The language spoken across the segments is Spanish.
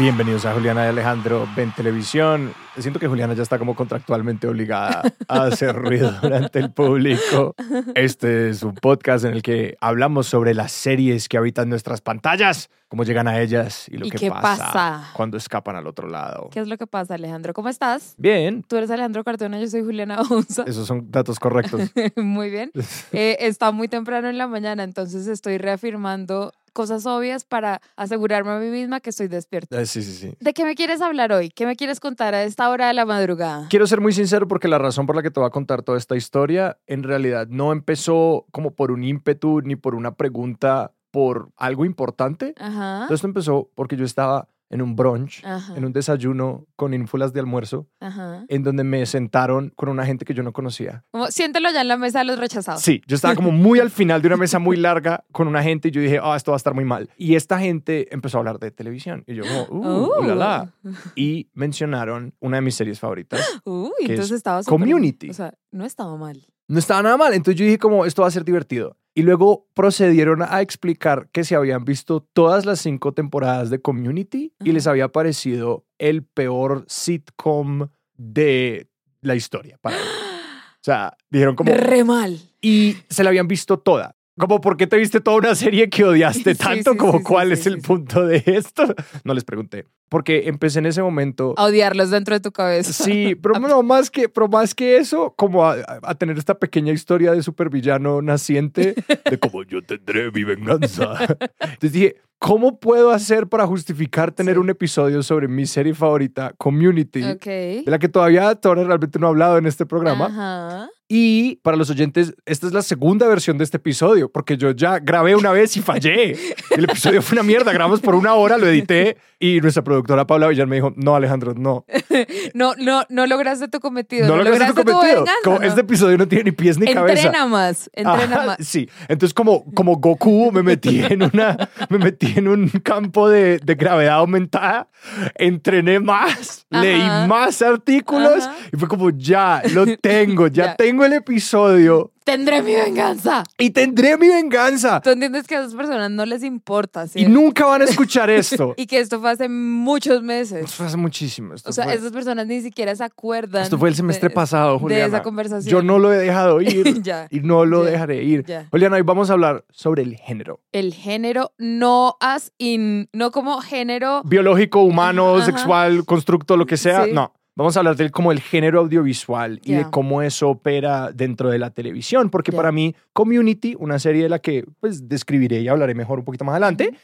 Bienvenidos a Juliana y Alejandro Ven Televisión. Siento que Juliana ya está como contractualmente obligada a hacer ruido durante el público. Este es un podcast en el que hablamos sobre las series que habitan nuestras pantallas, cómo llegan a ellas y lo ¿Y que qué pasa, pasa? cuando escapan al otro lado. ¿Qué es lo que pasa, Alejandro? ¿Cómo estás? Bien, Tú eres Alejandro Cardona, yo soy Juliana Onza. esos son datos correctos. muy bien. Eh, está muy temprano en la mañana, entonces estoy reafirmando cosas obvias para asegurarme a mí misma que estoy despierta. Eh, Sí, sí, sí. ¿De qué me quieres hablar hoy? ¿Qué me quieres contar a esta hora de la madrugada? Quiero ser muy sincero porque la razón por la que te voy a contar toda esta historia en realidad no empezó como por un ímpetu ni por una pregunta por algo importante. Ajá. Todo esto empezó porque yo estaba en un brunch, Ajá. en un desayuno con ínfulas de almuerzo, Ajá. en donde me sentaron con una gente que yo no conocía. Como, siéntelo ya en la mesa de los rechazados. Sí, yo estaba como muy al final de una mesa muy larga con una gente y yo dije, ah, esto va a estar muy mal. Y esta gente empezó a hablar de televisión. Y yo como, uh, Uh. la, la. Y mencionaron una de mis series favoritas. Uy, que entonces es estaba Community. O sea, no estaba mal. No estaba nada mal. Entonces yo dije como, esto va a ser divertido. Y luego procedieron a explicar que se habían visto todas las cinco temporadas de Community y les había parecido el peor sitcom de la historia para ellos. O sea, dijeron como... Re mal. Y se la habían visto toda. Como, ¿por qué te viste toda una serie que odiaste tanto? sí, como, sí, ¿cuál es el punto de esto? No les pregunté. Porque empecé en ese momento... A odiarlos dentro de tu cabeza. Sí, pero no, más que, pero más que eso, como a, a tener esta pequeña historia de supervillano naciente, de como yo tendré mi venganza. Entonces dije, ¿cómo puedo hacer para justificar tener Sí. un episodio sobre mi serie favorita, Community, Ok. de la que todavía ahora realmente no he hablado en este programa? Ajá. Y para los oyentes, esta es la segunda versión de este episodio, porque yo ya grabé una vez y fallé. El episodio fue una mierda, grabamos por una hora, lo edité y nuestra productora Paula Villar me dijo, no Alejandro, no, No, no, no lograste tu cometido. no lograste tu cometido. venganza, Como ¿no? Este episodio no tiene ni pies ni cabeza. Entrena más, entrena Ajá, más. Sí, entonces como, como Goku me metí en una, me metí en un campo de, de gravedad aumentada, entrené más, Ajá. leí más artículos Ajá. y fue como ya, lo tengo, ya, Ya. tengo el episodio Tendré mi venganza. y tendré mi venganza. Tú entiendes que a esas personas no les importa, ¿sí? Y nunca van a escuchar esto. Y que esto fue hace muchos meses. Esto fue hace muchísimo. Esto, O sea, fue, esas personas ni siquiera se acuerdan. esto fue el semestre de- pasado, Juliana. De esa conversación. Yo no lo he dejado ir Ya. y no lo Ya. dejaré ir. Ya. Juliana, hoy vamos a hablar sobre el género. El género no as in, no como género. Biológico, humano, Ajá. sexual, constructo, lo que sea. Sí. No. Vamos a hablar del como el género audiovisual y de cómo eso opera dentro de la televisión, porque para mí Community, una serie de la que pues describiré y hablaré mejor un poquito más adelante,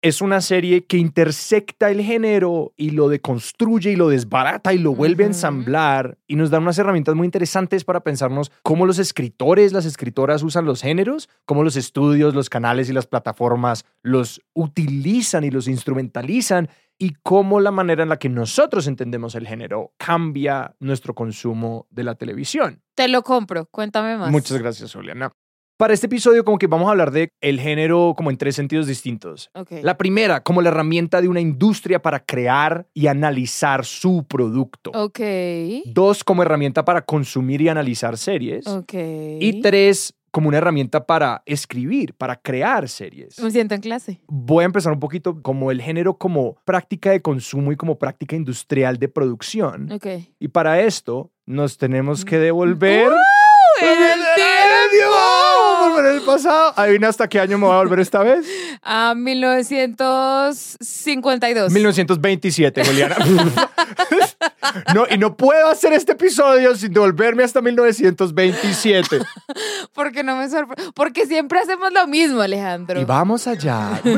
es una serie que intersecta el género y lo deconstruye y lo desbarata y lo vuelve a ensamblar y nos da unas herramientas muy interesantes para pensarnos cómo los escritores, las escritoras usan los géneros, cómo los estudios, los canales y las plataformas los utilizan y los instrumentalizan y cómo la manera en la que nosotros entendemos el género cambia nuestro consumo de la televisión. Te lo compro. Cuéntame más. Muchas gracias, Juliana. Para este episodio como que vamos a hablar de el género como en tres sentidos distintos. La primera, como la herramienta de una industria para crear y analizar su producto. Ok. Dos, como herramienta para consumir y analizar series. Ok. Y tres, como una herramienta para escribir, para crear series. Me siento en clase. Voy a empezar un poquito como el género como práctica de consumo y como práctica industrial de producción. Ok. Y para esto nos tenemos que devolver... ¡Uh! ¡En el tiempo! Volver al pasado. Adivina hasta qué año me voy a volver esta vez. A 1952. 1927, Juliana. no, y no puedo hacer este episodio sin devolverme hasta 1927. Porque no me sorprende. Porque siempre hacemos lo mismo, Alejandro. Y vamos allá.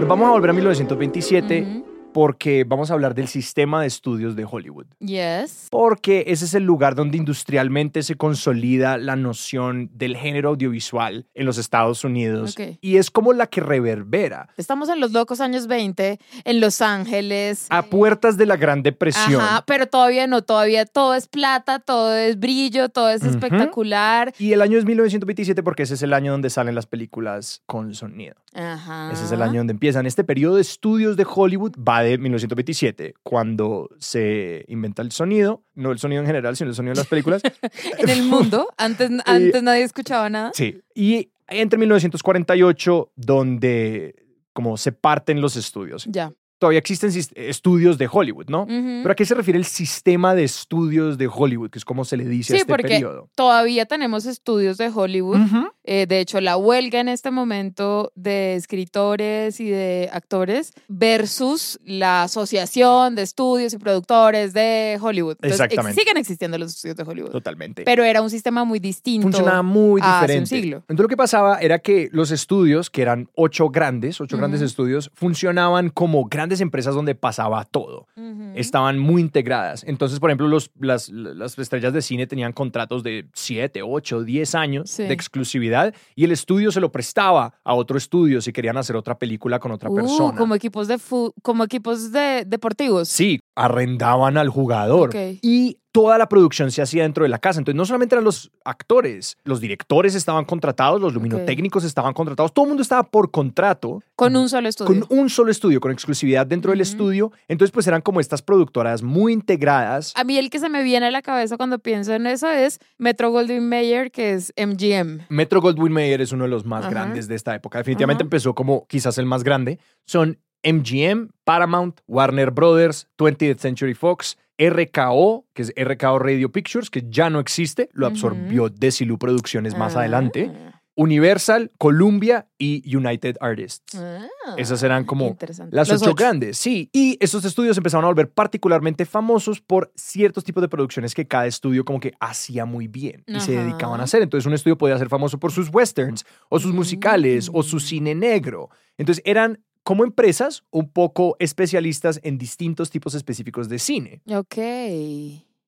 Nos vamos a volver a 1927 Ujú. Porque vamos a hablar del sistema de estudios de Hollywood. Yes. Porque ese es el lugar donde industrialmente se consolida la noción del género audiovisual en los Estados Unidos. Ok. Y es como la que reverbera Estamos en los locos años 20, en Los Ángeles. a puertas de la Gran Depresión. Ajá, pero todavía no, todavía todo es plata, todo es brillo, todo es Ujú. espectacular. Y el año es 1927 porque ese es el año donde salen las películas con sonido. Ajá. Ese es el año donde empiezan. Este periodo de estudios de Hollywood va de 1927, cuando se inventa el sonido, no el sonido en general, sino el sonido de las películas. En el mundo, antes, antes nadie escuchaba nada. Sí. Y entre 1948, donde como se parten los estudios. Ya. Todavía existen estudios de Hollywood, ¿no? Pero ¿a qué se refiere el sistema de estudios de Hollywood? Que es como se le dice a Sí, este porque periodo. todavía tenemos estudios de Hollywood. Eh, de hecho, la huelga en este momento de escritores y de actores versus la asociación de estudios y productores de Hollywood. Entonces, ex- Exactamente. siguen existiendo los estudios de Hollywood. Totalmente. Pero era un sistema muy distinto. funcionaba muy hace un diferente. siglo. Entonces lo que pasaba era que los estudios, que eran ocho grandes, ocho grandes estudios, funcionaban como grandes empresas donde pasaba todo. Estaban muy integradas. Entonces, por ejemplo, los, las, las estrellas de cine tenían contratos de 7, 8, 10 años Sí. de exclusividad y el estudio se lo prestaba a otro estudio si querían hacer otra película con otra Uh, persona. como equipos de como equipos de deportivos. Sí, arrendaban al jugador. Y toda la producción se hacía dentro de la casa. Entonces, no solamente eran los actores, los directores estaban contratados, los luminotécnicos estaban contratados, todo el mundo estaba por contrato Con un solo estudio. con un solo estudio, con exclusividad dentro del estudio. Entonces, pues eran como estas productoras muy integradas. A mí el que se me viene a la cabeza cuando pienso en eso es Metro Goldwyn Mayer, que es MGM. Metro Goldwyn Mayer es uno de los más grandes de esta época. Definitivamente empezó como quizás el más grande. Son MGM, Paramount, Warner Brothers, 20th Century Fox, RKO, que es RKO Radio Pictures, que ya no existe, lo absorbió Desilu Producciones más Ah. adelante. Universal, Columbia y United Artists. Ah, Esas eran como. Las ocho, grandes, sí. Y estos estudios empezaron a volver particularmente famosos por ciertos tipos de producciones que cada estudio como que hacía muy bien y se dedicaban a hacer. Entonces un estudio podía ser famoso por sus westerns o sus musicales o su Mm. cine negro. Entonces eran como empresas un poco especialistas en distintos tipos específicos de cine. Ok.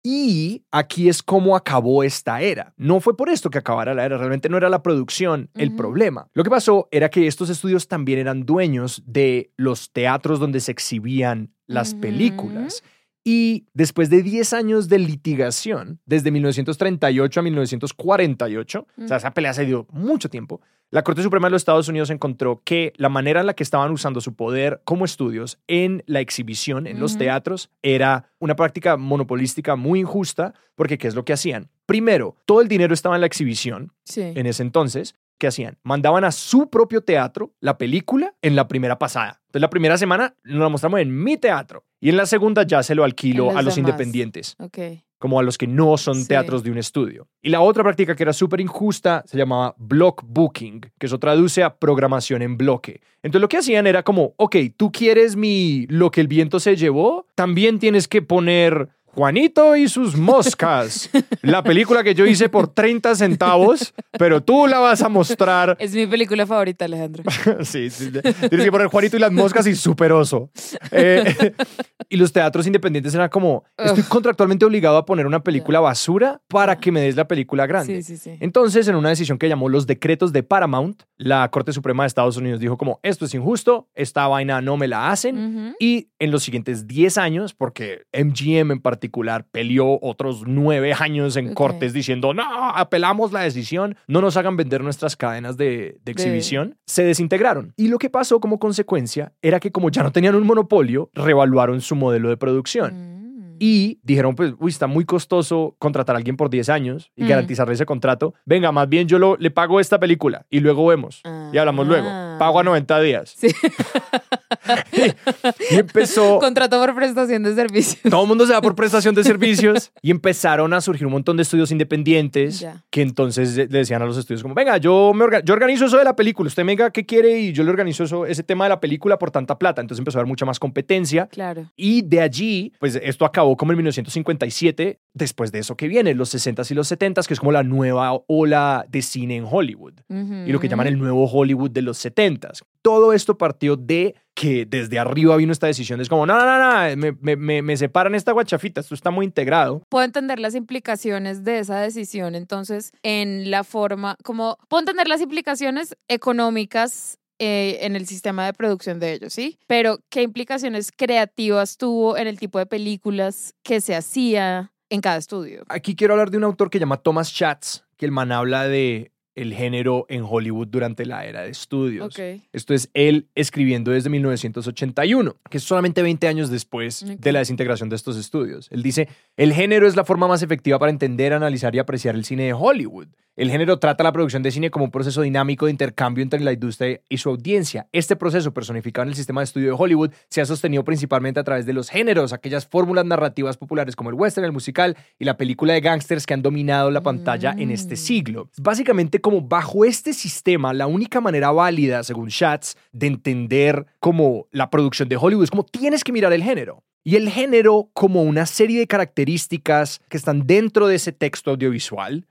Y aquí es como acabó esta era. No fue por esto que acabara la era, realmente no era la producción el problema. Lo que pasó era que estos estudios también eran dueños de los teatros donde se exhibían las películas. Y después de 10 años de litigación, desde 1938 a 1948, o sea, Mm. esa pelea se dio mucho tiempo, la Corte Suprema de los Estados Unidos encontró que la manera en la que estaban usando su poder como estudios en la exhibición, en los teatros, era una práctica monopolística muy injusta, porque ¿qué es lo que hacían? Primero, todo el dinero estaba en la exhibición Sí. en ese entonces. ¿Qué hacían? Mandaban a su propio teatro la película en la primera pasada. Entonces, la primera semana nos la mostramos en mi teatro y en la segunda ya se lo alquilo los a los demás. independientes Ok. como a los que no son Sí. teatros de un estudio. Y la otra práctica que era súper injusta se llamaba block booking, que eso traduce a programación en bloque. Entonces lo que hacían era como, ok, tú quieres mi lo que el viento se llevó, también tienes que poner Juanito y sus moscas, la película que yo hice por 30 centavos, pero tú la vas a mostrar. Es mi película favorita, Alejandro. Sí, sí, tienes que poner Juanito y las moscas y super oso. Eh, y los teatros independientes eran como, estoy contractualmente obligado a poner una película basura para que me des la película grande. Sí, sí, sí. Entonces, en una decisión que llamó los decretos de Paramount, la Corte Suprema de Estados Unidos dijo como, esto es injusto, esta vaina no me la hacen. Ujú. Y en los siguientes 10 años, porque MGM en particular peleó otros 9 años en cortes diciendo, no, apelamos la decisión, no nos hagan vender nuestras cadenas de, de exhibición, se desintegraron. Y lo que pasó como consecuencia era que como ya no tenían un monopolio, revaluaron su modelo de producción. Mm. Y dijeron, pues, uy, está muy costoso contratar a alguien por 10 años y Mm. garantizarle ese contrato. Venga, más bien yo lo, le pago esta película y luego vemos. Y hablamos luego. Ah. Pago a 90 días. Sí. y empezó... Contrato por prestación de servicios. Todo el mundo se va por prestación de servicios y empezaron a surgir un montón de estudios independientes Ya. que entonces le decían a los estudios como, venga, yo, me orga- yo organizo eso de la película, usted me diga qué quiere y yo le organizo eso, ese tema de la película por tanta plata. Entonces empezó a haber mucha más competencia Claro. y de allí, pues esto acabó como en 1957 después de eso que viene, los 60s y los 70s, que es como la nueva ola de cine en Hollywood y lo que llaman el nuevo Hollywood de los 70s. Todo esto partió de que desde arriba vino esta decisión. Es como, no, no, no, no me, me, me, separan esta guachafita, esto está muy integrado. Puedo entender las implicaciones de esa decisión, entonces, en la forma, como, puedo entender las implicaciones económicas eh, en el sistema de producción de ellos, ¿sí? Pero, ¿qué implicaciones creativas tuvo en el tipo de películas que se hacía en cada estudio? Aquí quiero hablar de un autor que se llama Thomas Schatz, que el man habla de el género en Hollywood durante la era de estudios. Esto es él escribiendo desde 1981, que es solamente 20 años después de la desintegración de estos estudios. Él dice, el género es la forma más efectiva para entender, analizar y apreciar el cine de Hollywood. El género trata la producción de cine como un proceso dinámico de intercambio entre la industria y su audiencia. Este proceso, personificado en el sistema de estudio de Hollywood, se ha sostenido principalmente a través de los géneros, aquellas fórmulas narrativas populares como el western, el musical y la película de gangsters que han dominado la pantalla en este mm. siglo. Básicamente, como bajo este sistema, la única manera válida, según Schatz, de entender como la producción de Hollywood es como tienes que mirar el género. Y el género como una serie de características que están dentro de ese texto audiovisual,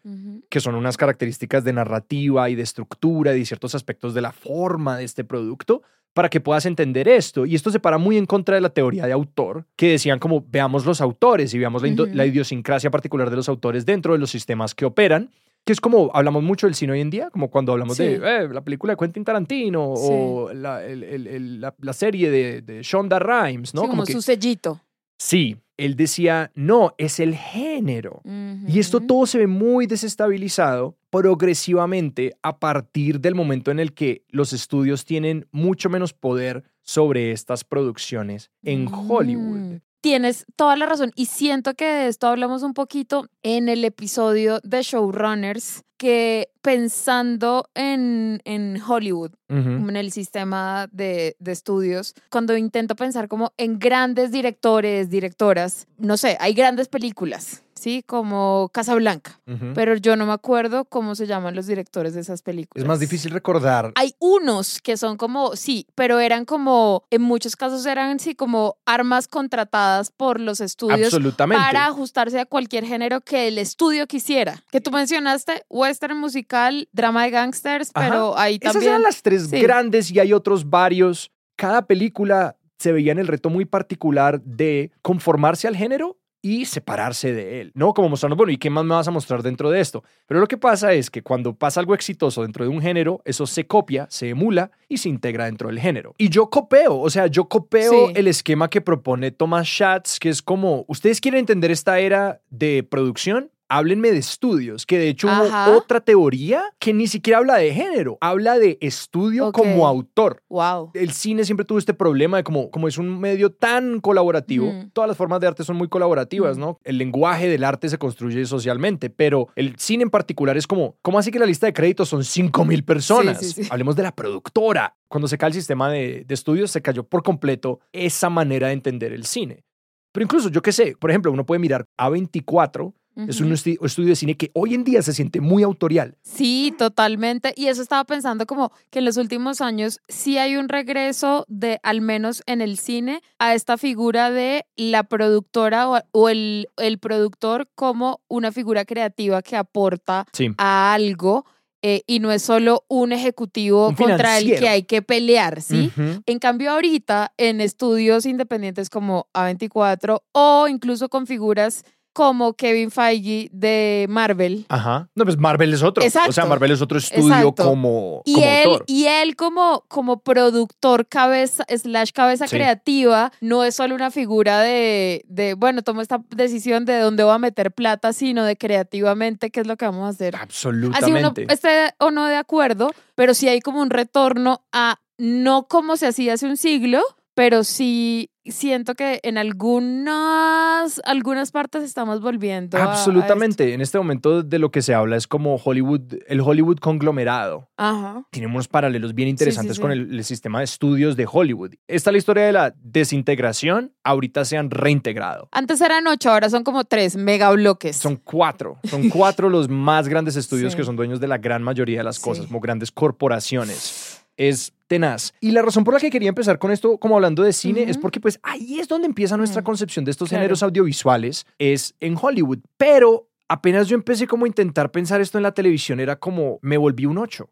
que son unas características de narrativa y de estructura y de ciertos aspectos de la forma de este producto, para que puedas entender esto. Y esto se para muy en contra de la teoría de autor, que decían como veamos los autores y veamos la idiosincrasia particular de los autores dentro de los sistemas que operan que es como hablamos mucho del cine hoy en día, como cuando hablamos de eh, la película de Quentin Tarantino o la, la, serie de, de Shonda Rhimes, ¿no? como, su sellito. Sí, él decía, no, es el género. Y esto todo se ve muy desestabilizado progresivamente a partir del momento en el que los estudios tienen mucho menos poder sobre estas producciones en Hollywood. Mm. Tienes toda la razón y siento que de esto hablamos un poquito en el episodio de Showrunners, que pensando en, en Hollywood, en el sistema de, de, estudios, cuando intento pensar como en grandes directores, directoras, no sé, hay grandes películas, ¿sí? Como Casablanca, pero yo no me acuerdo cómo se llaman los directores de esas películas. Es más difícil recordar. Hay unos que son como, sí, pero eran como, en muchos casos eran, sí, como armas contratadas por los estudios para ajustarse a cualquier género que el estudio quisiera. Que tú mencionaste, western musical, drama de gangsters, pero ahí también... Esas eran las tres grandes y hay otros varios. Cada película se veía en el reto muy particular de conformarse al género y separarse de él, ¿no? Como mostrarnos, bueno, ¿y qué más me vas a mostrar dentro de esto? Pero lo que pasa es que cuando pasa algo exitoso dentro de un género, eso se copia, se emula y se integra dentro del género. Y yo copeo, o sea, yo copeo el esquema que propone Thomas Schatz, que es como, ¿ustedes quieren entender esta era de producción? Háblenme de estudios, que de hecho hubo otra teoría que ni siquiera habla de género, habla de estudio como autor. Wow. El cine siempre tuvo este problema de como, como es un medio tan colaborativo, todas las formas de arte son muy colaborativas, ¿no? El lenguaje del arte se construye socialmente, pero el cine en particular es como, ¿cómo así que la lista de créditos son 5 mil personas? Hablemos de la productora. Cuando se cae el sistema de, de estudios, se cayó por completo esa manera de entender el cine. Pero incluso, yo qué sé, por ejemplo, uno puede mirar A24 es un estudio de cine que hoy en día se siente muy autorial. Sí, totalmente. Y eso estaba pensando como que en los últimos años sí hay un regreso de, al menos en el cine, a esta figura de la productora o, el, el, productor como una figura creativa que aporta a algo. Eh, y no es solo un ejecutivo contra el que hay que pelear, ¿sí? En cambio, ahorita en estudios independientes como A24 o incluso con figuras como Kevin Feige de Marvel. Ajá. No, pues Marvel es otro. Exacto. O sea, Marvel es otro estudio como, y él, Y él como, como productor cabeza, slash cabeza creativa, no es solo una figura de, de, bueno, tomo esta decisión de dónde voy a meter plata, sino de creativamente qué es lo que vamos a hacer. Absolutamente. Así uno esté o no de acuerdo, pero sí hay como un retorno a no como se hacía hace un siglo, pero sí siento que en algunas, algunas partes estamos volviendo. Absolutamente. en este momento de lo que se habla es como Hollywood, el Hollywood conglomerado. Ajá. Tiene unos paralelos bien interesantes con el, sistema de estudios de Hollywood. Esta es la historia de la desintegración. Ahorita se han reintegrado. Antes eran ocho, ahora son como tres mega bloques. Son cuatro. Son cuatro los más grandes estudios que son dueños de la gran mayoría de las cosas, como grandes corporaciones. Es tenaz. Y la razón por la que quería empezar con esto, como hablando de cine, es porque pues ahí es donde empieza nuestra Mm, concepción de estos claro. géneros audiovisuales, es en Hollywood. Pero apenas yo empecé como a intentar pensar esto en la televisión, era como me volví un ocho.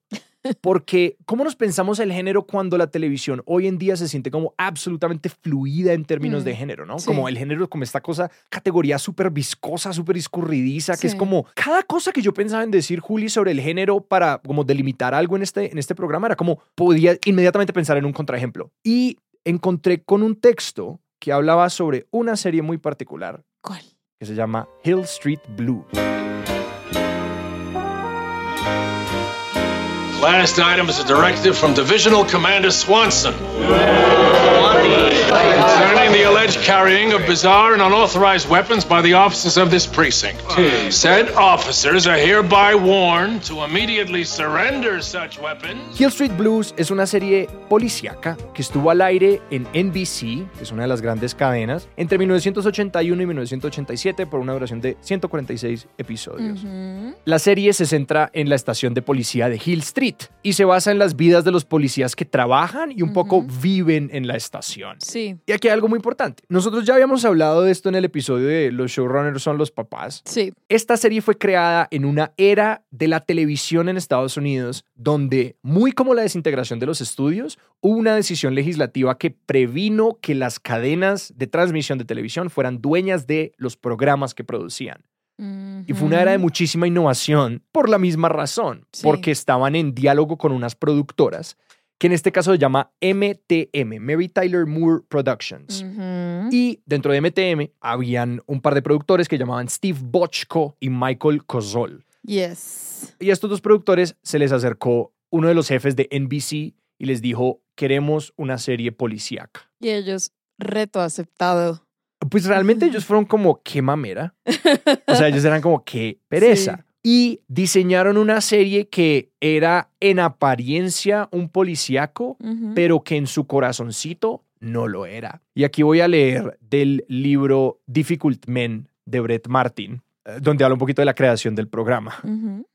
Porque, ¿cómo nos pensamos el género cuando la televisión hoy en día se siente como absolutamente fluida en términos Mm, de género, ¿no? sí. Como el género, como esta cosa, categoría súper viscosa, súper escurridiza, que es Sí. como cada cosa que yo pensaba en decir, Juli, sobre el género para como delimitar algo en este, en este programa, era como podía inmediatamente pensar en un contraejemplo. Y encontré con un texto que hablaba sobre una serie muy particular ¿Cuál? que se llama Hill Street Blues. Last item is a directive from Divisional Commander Swanson concerning the alleged carrying of bizarre and unauthorized weapons by the officers of this precinct. Said officers are hereby warned to immediately surrender such weapons. Hill Street Blues es una serie policíaca que estuvo al aire en NBC, que es una de las grandes cadenas, entre 1981 y 1987 por una duración de 146 episodios. Ujú. La serie se centra en la estación de policía de Hill Street y se basa en las vidas de los policías que trabajan y un poco Ujú. viven en la estación. Sí, Y aquí hay algo muy importante. Nosotros ya habíamos hablado de esto en el episodio de Los showrunners son los papás. sí. Esta serie fue creada en una era de la televisión en Estados Unidos donde, muy como la desintegración de los estudios, hubo una decisión legislativa que previno que las cadenas de transmisión de televisión fueran dueñas de los programas que producían. Y fue una era de muchísima innovación por la misma razón, Sí. porque estaban en diálogo con unas productoras que en este caso se llama MTM, Mary Tyler Moore Productions. Y dentro de MTM habían un par de productores que llamaban Steve Bochco y Michael Kozol. Yes. Y a estos dos productores se les acercó uno de los jefes de NBC y les dijo, queremos una serie policíaca. Y ellos, reto aceptado. Pues realmente ellos fueron como, qué mamera. O sea, ellos eran como, qué pereza. Y diseñaron una serie que era en apariencia un policíaco, pero que en su corazoncito no lo era. Y aquí voy a leer del libro Difficult Men de Brett Martin, donde habla un poquito de la creación del programa.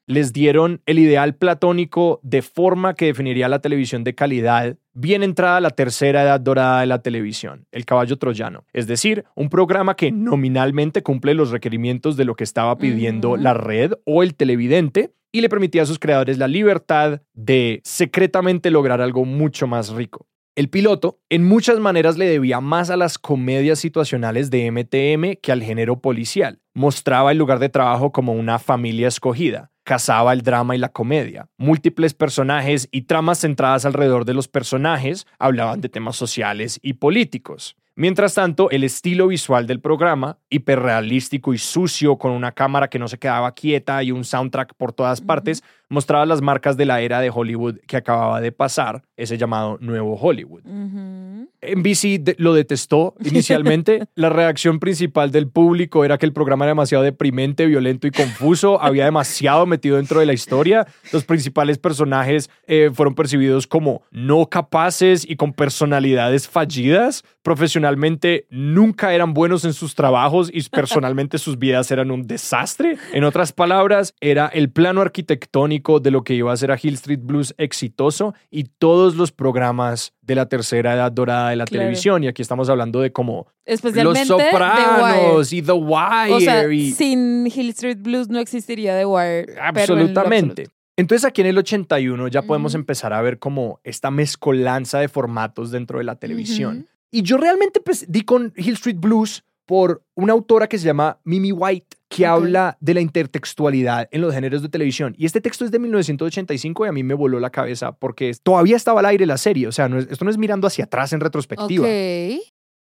Les dieron el ideal platónico de forma que definiría la televisión de calidad, bien entrada la tercera edad dorada de la televisión, el caballo troyano. Es decir, un programa que nominalmente cumple los requerimientos de lo que estaba pidiendo la red o el televidente y le permitía a sus creadores la libertad de secretamente lograr algo mucho más rico. El piloto en muchas maneras le debía más a las comedias situacionales de MTM que al género policial. Mostraba el lugar de trabajo como una familia escogida. Cazaba el drama y la comedia. Múltiples personajes y tramas centradas alrededor de los personajes hablaban de temas sociales y políticos. Mientras tanto, el estilo visual del programa, hiperrealístico y sucio, con una cámara que no se quedaba quieta y un soundtrack por todas partes, mostraba las marcas de la era de Hollywood que acababa de pasar, ese llamado Nuevo Hollywood. Ujú. NBC de- lo detestó inicialmente. La reacción principal del público era que el programa era demasiado deprimente, violento y confuso. Había demasiado metido dentro de la historia. Los principales personajes eh, fueron percibidos como no capaces y con personalidades fallidas. Profesionalmente nunca eran buenos en sus trabajos y personalmente sus vidas eran un desastre. En otras palabras, era el plano arquitectónico de lo que iba a ser a Hill Street Blues exitoso y todos los programas de la tercera edad dorada de la Claro. televisión. Y aquí estamos hablando de como Especialmente Los The Sopranos y The Wire. Wire. O sea, y sin Hill Street Blues no existiría The Wire. Absolutamente. Entonces aquí en el 81 ya podemos empezar a ver como esta mezcolanza de formatos dentro de la televisión. Y yo realmente pues, di con Hill Street Blues por una autora que se llama Mimi White, que habla de la intertextualidad en los géneros de televisión. Y este texto es de 1985 y a mí me voló la cabeza porque todavía estaba al aire la serie. O sea, no es- esto no es mirando hacia atrás en retrospectiva.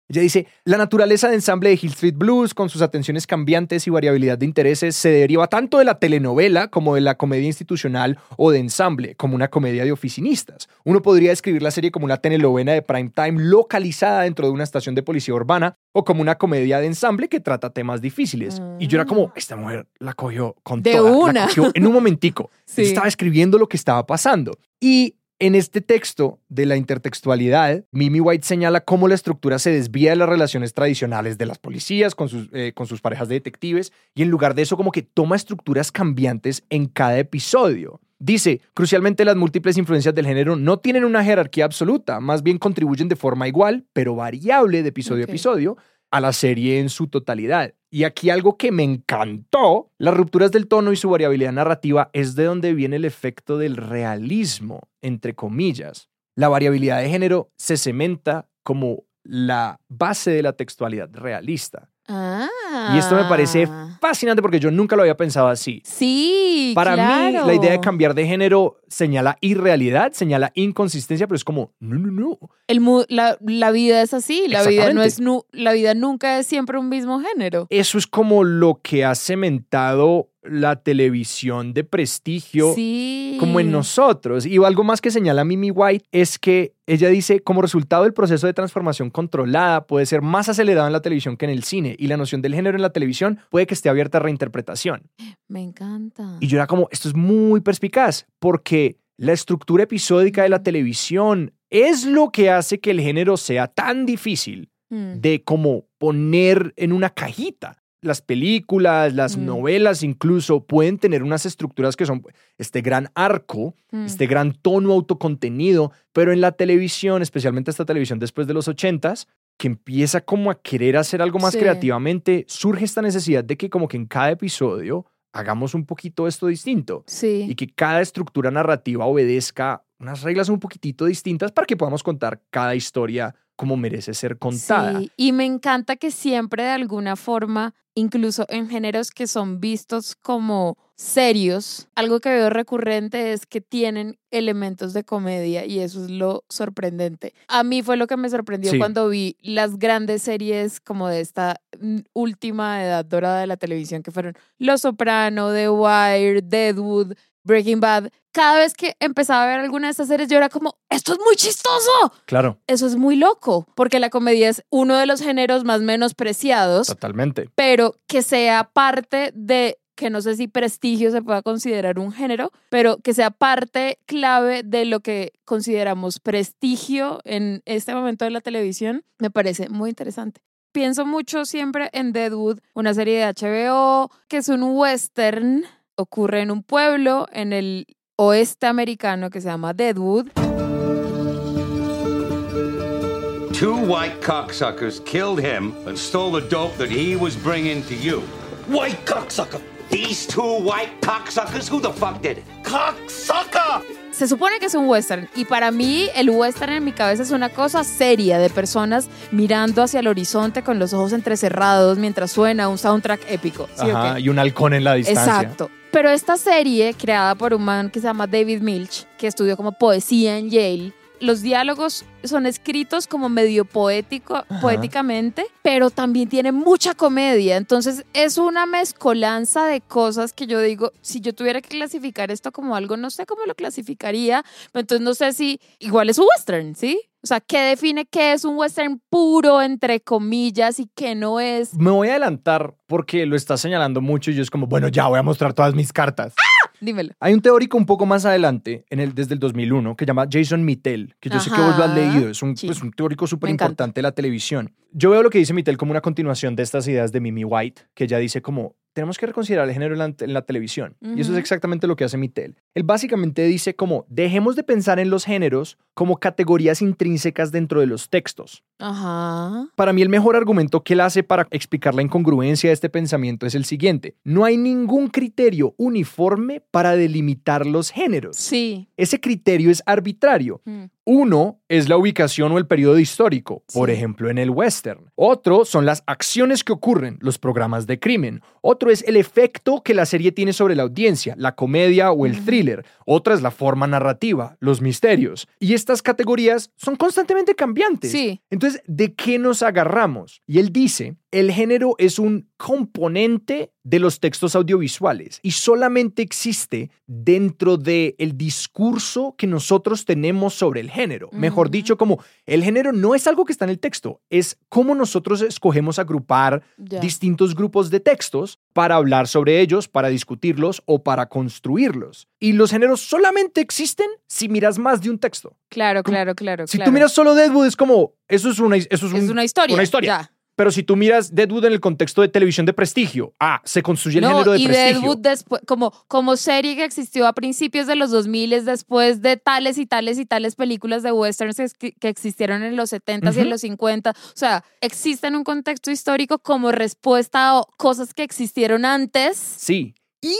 Ella dice, la naturaleza de ensamble de Hill Street Blues, con sus atenciones cambiantes y variabilidad de intereses, se deriva tanto de la telenovela como de la comedia institucional o de ensamble, como una comedia de oficinistas. Uno podría describir la serie como una telenovela de prime time localizada dentro de una estación de policía urbana o como una comedia de ensamble que trata temas difíciles. Y yo era como, esta mujer la cogió con De toda, la una. cogió en un momentico. Sí. Estaba escribiendo lo que estaba pasando. Y en este texto de la intertextualidad, Mimi White señala cómo la estructura se desvía de las relaciones tradicionales de las policías con sus, eh, con sus parejas de detectives y en lugar de eso como que toma estructuras cambiantes en cada episodio. Dice, crucialmente las múltiples influencias del género no tienen una jerarquía absoluta, más bien contribuyen de forma igual, pero variable de episodio a episodio, a la serie en su totalidad. Y aquí algo que me encantó, las rupturas del tono y su variabilidad narrativa es de donde viene el efecto del realismo, entre comillas. La variabilidad de género se cementa como la base de la textualidad realista. Ah. Y esto me parece fascinante porque yo nunca lo había pensado así. Sí, Para mí, la idea de cambiar de género señala irrealidad, señala inconsistencia, pero es como, no, no, no. El mu- la, la vida es así, la vida no es nu- la vida nunca es siempre un mismo género. Eso es como lo que ha cementado la televisión de prestigio Sí. como en nosotros. Y algo más que señala Mimi White es que ella dice, como resultado del proceso de transformación controlada, puede ser más acelerado en la televisión que en el cine, y la noción del género en la televisión puede que esté abierta a reinterpretación. Me encanta. Y yo era como, esto es muy perspicaz, porque la estructura episódica de la televisión es lo que hace que el género sea tan difícil Mm. de como poner en una cajita. Las películas, las Mm. novelas incluso pueden tener unas estructuras que son este gran arco, Mm. este gran tono autocontenido, pero en la televisión, especialmente esta televisión después de los ochentas, que empieza como a querer hacer algo más Sí. creativamente, surge esta necesidad de que como que en cada episodio hagamos un poquito esto distinto y Sí. que cada estructura narrativa obedezca unas reglas un poquitito distintas para que podamos contar cada historia como merece ser contada. Sí, y me encanta que siempre de alguna forma, incluso en géneros que son vistos como serios, algo que veo recurrente es que tienen elementos de comedia y eso es lo sorprendente. A mí fue lo que me sorprendió Sí. cuando vi las grandes series como de esta última edad dorada de la televisión que fueron Los Soprano, The Wire, Deadwood, Breaking Bad. Cada vez que empezaba a ver alguna de estas series yo era como, esto es muy chistoso. Claro, Eso es muy loco, porque la comedia es uno de los géneros más menospreciados, totalmente. pero que sea parte de, que no sé si prestigio se pueda considerar un género, pero que sea parte clave de lo que consideramos prestigio en este momento de la televisión, me parece muy interesante. Pienso mucho siempre en Deadwood, una serie de HBO que es un western, ocurre en un pueblo en el oeste americano que se llama Deadwood. Two white cocksuckers killed him and stole the dope that he was bringing to you. White cocksucker? These two white cocksuckers? Who the fuck did it? Cocksucker! Se supone que es un western y para mí el western en mi cabeza es una cosa seria de personas mirando hacia el horizonte con los ojos entrecerrados mientras suena un soundtrack épico. ¿sí o Ajá, qué? y un halcón en la distancia. Exacto. Pero esta serie, creada por un man que se llama David Milch, que estudió como poesía en Yale, los diálogos son escritos como medio poético, poéticamente, pero también tiene mucha comedia. Entonces es una mezcolanza de cosas que yo digo, si yo tuviera que clasificar esto como algo, no sé cómo lo clasificaría. pero Entonces no sé si igual es un western, ¿sí? O sea, ¿qué define qué es un western puro, entre comillas, y qué no es? Me voy a adelantar porque lo está señalando mucho y yo es como, bueno, ya voy a mostrar todas mis cartas. Dímelo. Hay un teórico un poco más adelante, en el, desde el 2001, que se llama Jason Mittel, que yo sé que vos lo has leído, es un, sí. pues, un teórico súper importante de la televisión. Yo veo lo que dice Mittel como una continuación de estas ideas de Mimi White, que ella dice como, tenemos que reconsiderar el género en la, en la televisión. Y eso es exactamente lo que hace Mittel. Él básicamente dice como, dejemos de pensar en los géneros como categorías intrínsecas dentro de los textos. Ajá. Para mí el mejor argumento que él hace para explicar la incongruencia de este pensamiento es el siguiente. No hay ningún criterio uniforme para delimitar los géneros. Sí. Ese criterio es arbitrario. Mm. Uno es la ubicación o el periodo histórico, por ejemplo en el western. Otro son las acciones que ocurren, los programas de crimen. Otro es el efecto que la serie tiene sobre la audiencia, la comedia o el thriller. Otra es la forma narrativa, los misterios. Y estas categorías son constantemente cambiantes. Sí. Entonces, ¿de qué nos agarramos? Y él dice, el género es un componente de los textos audiovisuales y solamente existe dentro del el discurso que nosotros tenemos sobre el género. Mejor dicho, como el género no es algo que está en el texto, es cómo nosotros escogemos agrupar distintos grupos de textos para hablar sobre ellos, para discutirlos o para construirlos. Y los géneros solamente existen si miras más de un texto. Claro, Como- claro, claro. Si claro. tú miras solo Deadwood, es como, eso es una, eso es es un- una historia. Una historia. Ya. Pero si tú miras Deadwood en el contexto de televisión de prestigio, ah, se construye el No, género de y prestigio. Deadwood después, como, como serie que existió a principios de los 2000 después de tales y tales y tales películas de westerns que, que existieron en los 70s y en los 50. O sea, existe en un contexto histórico como respuesta a cosas que existieron antes. Sí. Y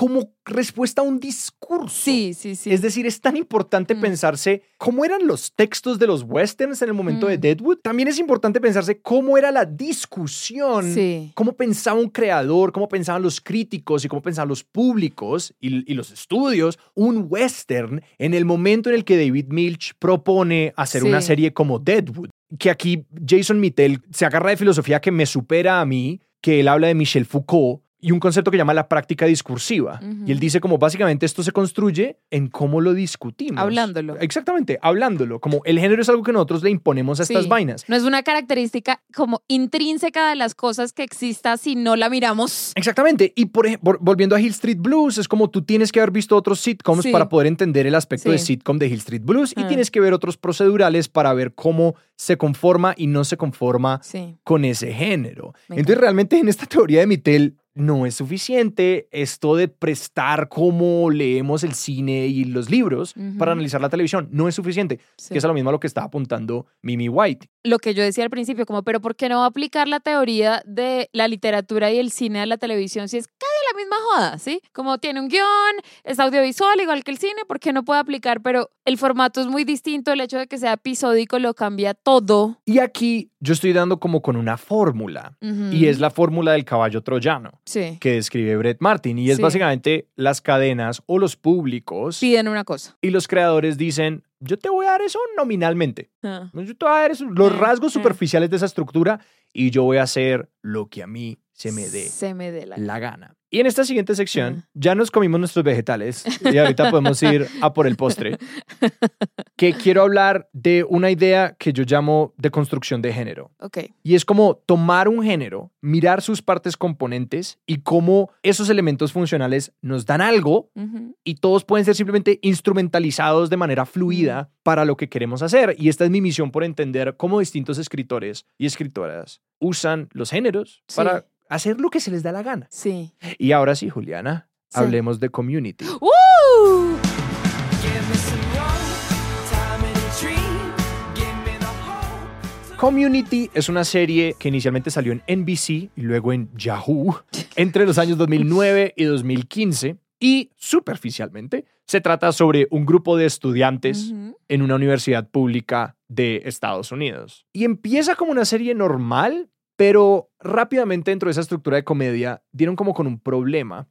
como respuesta a un discurso. Sí, sí, sí. Es decir, es tan importante Mm. pensarse cómo eran los textos de los westerns en el momento de Mm. Deadwood. También es importante pensarse cómo era la discusión, Sí. cómo pensaba un creador, cómo pensaban los críticos y cómo pensaban los públicos y, y los estudios un western en el momento en el que David Milch propone hacer una serie como Deadwood. Que aquí Jason Mittel se agarra de filosofía que me supera a mí, que él habla de Michel Foucault y un concepto que llama la práctica discursiva. Y él dice como básicamente esto se construye en cómo lo discutimos. Hablándolo. Exactamente, hablándolo. Como el género es algo que nosotros le imponemos a estas vainas. No es una característica como intrínseca de las cosas que exista si no la miramos. Exactamente. Y por ejemplo, volviendo a Hill Street Blues, es como tú tienes que haber visto otros sitcoms Sí. para poder entender el aspecto de sitcom de Hill Street Blues y Ah. tienes que ver otros procedurales para ver cómo se conforma y no se conforma con ese género. Entonces, realmente en esta teoría de Mittel no es suficiente esto de prestar cómo leemos el cine y los libros para analizar la televisión. No es suficiente, Sí. que es a lo mismo a lo que estaba apuntando Mimi White. lo que yo decía al principio, como, pero ¿por qué no aplicar la teoría de la literatura y el cine a la televisión si es la misma joda, ¿sí? Como tiene un guion, es audiovisual igual que el cine, ¿por qué no puede aplicar? Pero el formato es muy distinto, el hecho de que sea episódico lo cambia todo. Y aquí yo estoy dando como con una fórmula. Ujú. Y es la fórmula del caballo troyano Sí. que describe Brett Martin. Y es Sí. básicamente las cadenas o los públicos Piden una cosa. y los creadores dicen, yo te voy a dar eso nominalmente. Ah. Yo te voy a dar eso- los Mm, rasgos mm. superficiales de esa estructura y yo voy a hacer lo que a mí se me dé Se me dé la... la gana. Y en esta siguiente sección ya nos comimos nuestros vegetales y ahorita podemos ir a por el postre. Que quiero hablar de una idea que yo llamo de construcción de género. Y es como tomar un género, mirar sus partes componentes y cómo esos elementos funcionales nos dan algo y todos pueden ser simplemente instrumentalizados de manera fluida para lo que queremos hacer. Y esta es mi misión por entender cómo distintos escritores y escritoras usan los géneros Sí. para hacer lo que se les da la gana. Sí. Y ahora sí, Juliana, Sí. hablemos de community. ¡Uh! Community es una serie que inicialmente salió en NBC y luego en Yahoo entre los años 2009 y 2015 y superficialmente se trata sobre un grupo de estudiantes en una universidad pública de Estados Unidos. Y empieza como una serie normal, pero rápidamente dentro de esa estructura de comedia dieron como con un problema.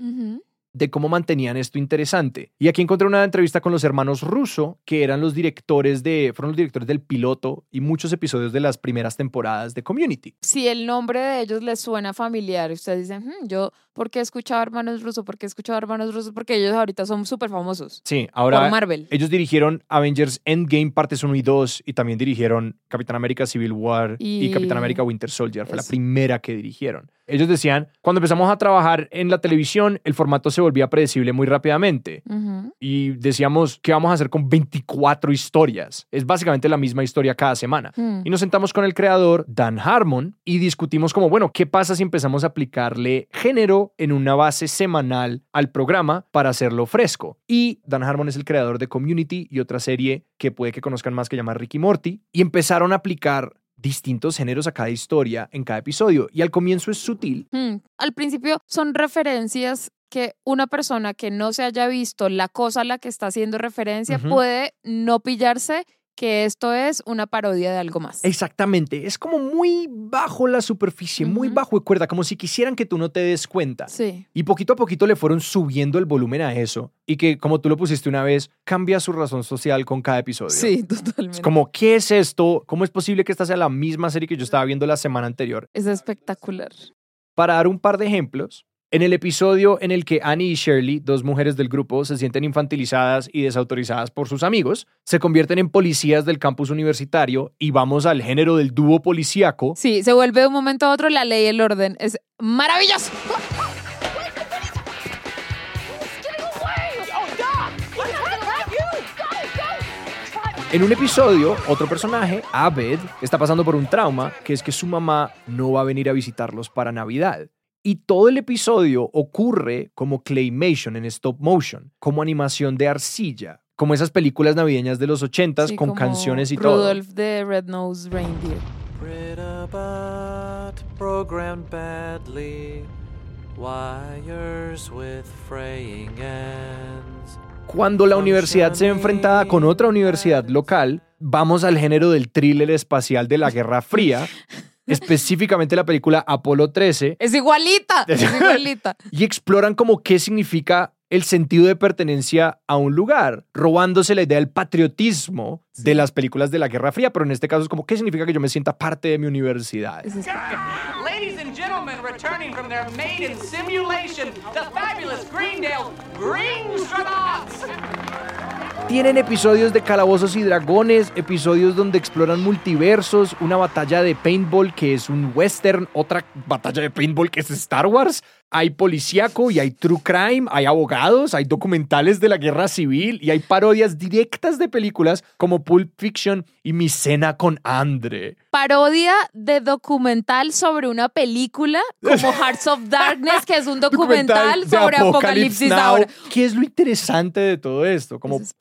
De cómo mantenían esto interesante. Y aquí encontré una entrevista con los hermanos Russo, que eran los directores de, fueron los directores del piloto y muchos episodios de las primeras temporadas de Community. si el nombre de ellos les suena familiar, ustedes dicen, "Hmm, yo, ¿por qué he escuchado Hermanos Rusos? ¿Por qué he escuchado Hermanos Rusos? Porque ellos ahorita son súper famosos. Sí, Por ahora Marvel. ellos dirigieron Avengers Endgame partes 1 y 2 y también dirigieron Capitán América Civil War y, Y- Capitán América Winter Soldier. Fue la primera que dirigieron. Ellos decían, cuando empezamos a trabajar en la televisión, el formato se volvía predecible muy rápidamente. Y decíamos, ¿qué vamos a hacer con 24 historias? Es básicamente la misma historia cada semana. Hmm. Y nos sentamos con el creador, Dan Harmon, y discutimos como, bueno, ¿qué pasa si empezamos a aplicarle género en una base semanal al programa para hacerlo fresco? Y Dan Harmon es el creador de Community y otra serie que puede que conozcan más que llama Ricky Morty, y empezaron a aplicar distintos géneros a cada historia en cada episodio. Y al comienzo es sutil, Hmm. Al principio son referencias que una persona que no se haya visto la cosa a la que está haciendo referencia puede no pillarse que esto es una parodia de algo más. Exactamente, es como muy bajo la superficie, muy bajo de cuerda, como si quisieran que tú no te des cuenta. Sí. Y poquito a poquito le fueron subiendo el volumen a eso y que, como tú lo pusiste una vez, cambia su razón social con cada episodio. Sí, totalmente. Es como, ¿qué es esto? ¿Cómo es posible que esta sea la misma serie que yo estaba viendo la semana anterior? Es espectacular. Para dar un par de ejemplos, en el episodio en el que Annie y Shirley, dos mujeres del grupo, se sienten infantilizadas y desautorizadas por sus amigos, se convierten en policías del campus universitario y vamos al género del dúo policíaco. Sí, se vuelve de un momento a otro la ley y el orden. Es maravilloso. En un episodio, otro personaje, Abed, está pasando por un trauma, que es que su mamá no va a venir a visitarlos para Navidad. Y todo el episodio ocurre como claymation en stop motion, como animación de arcilla, como esas películas navideñas de los ochentas Sí, con como canciones y todo. Rudolph de Red Nose Reindeer. Ritterbot programmed badly. Wires with fraying ends. Cuando la universidad se ve enfrentada con otra universidad local, vamos al género del thriller espacial de la Guerra Fría, específicamente la película Apolo 13, Es igualita, es igualita. y exploran como qué significa el sentido de pertenencia a un lugar, robándose la idea del patriotismo de las películas de la Guerra Fría, pero en este caso es como qué significa que yo me sienta parte de mi universidad. Es espectacular. Ladies and Tienen episodios de calabozos y dragones, episodios donde exploran multiversos, una batalla de paintball que es un western, otra batalla de paintball que es Star Wars. Hay policíaco y hay true crime, hay abogados, hay documentales de la guerra civil y hay parodias directas de películas como Pulp Fiction y Mi cena con Andre. Parodia de documental sobre una película como Hearts of Darkness, que es un documental, sobre Apocalipsis ahora. ¿Qué es lo interesante de todo esto? Como Es.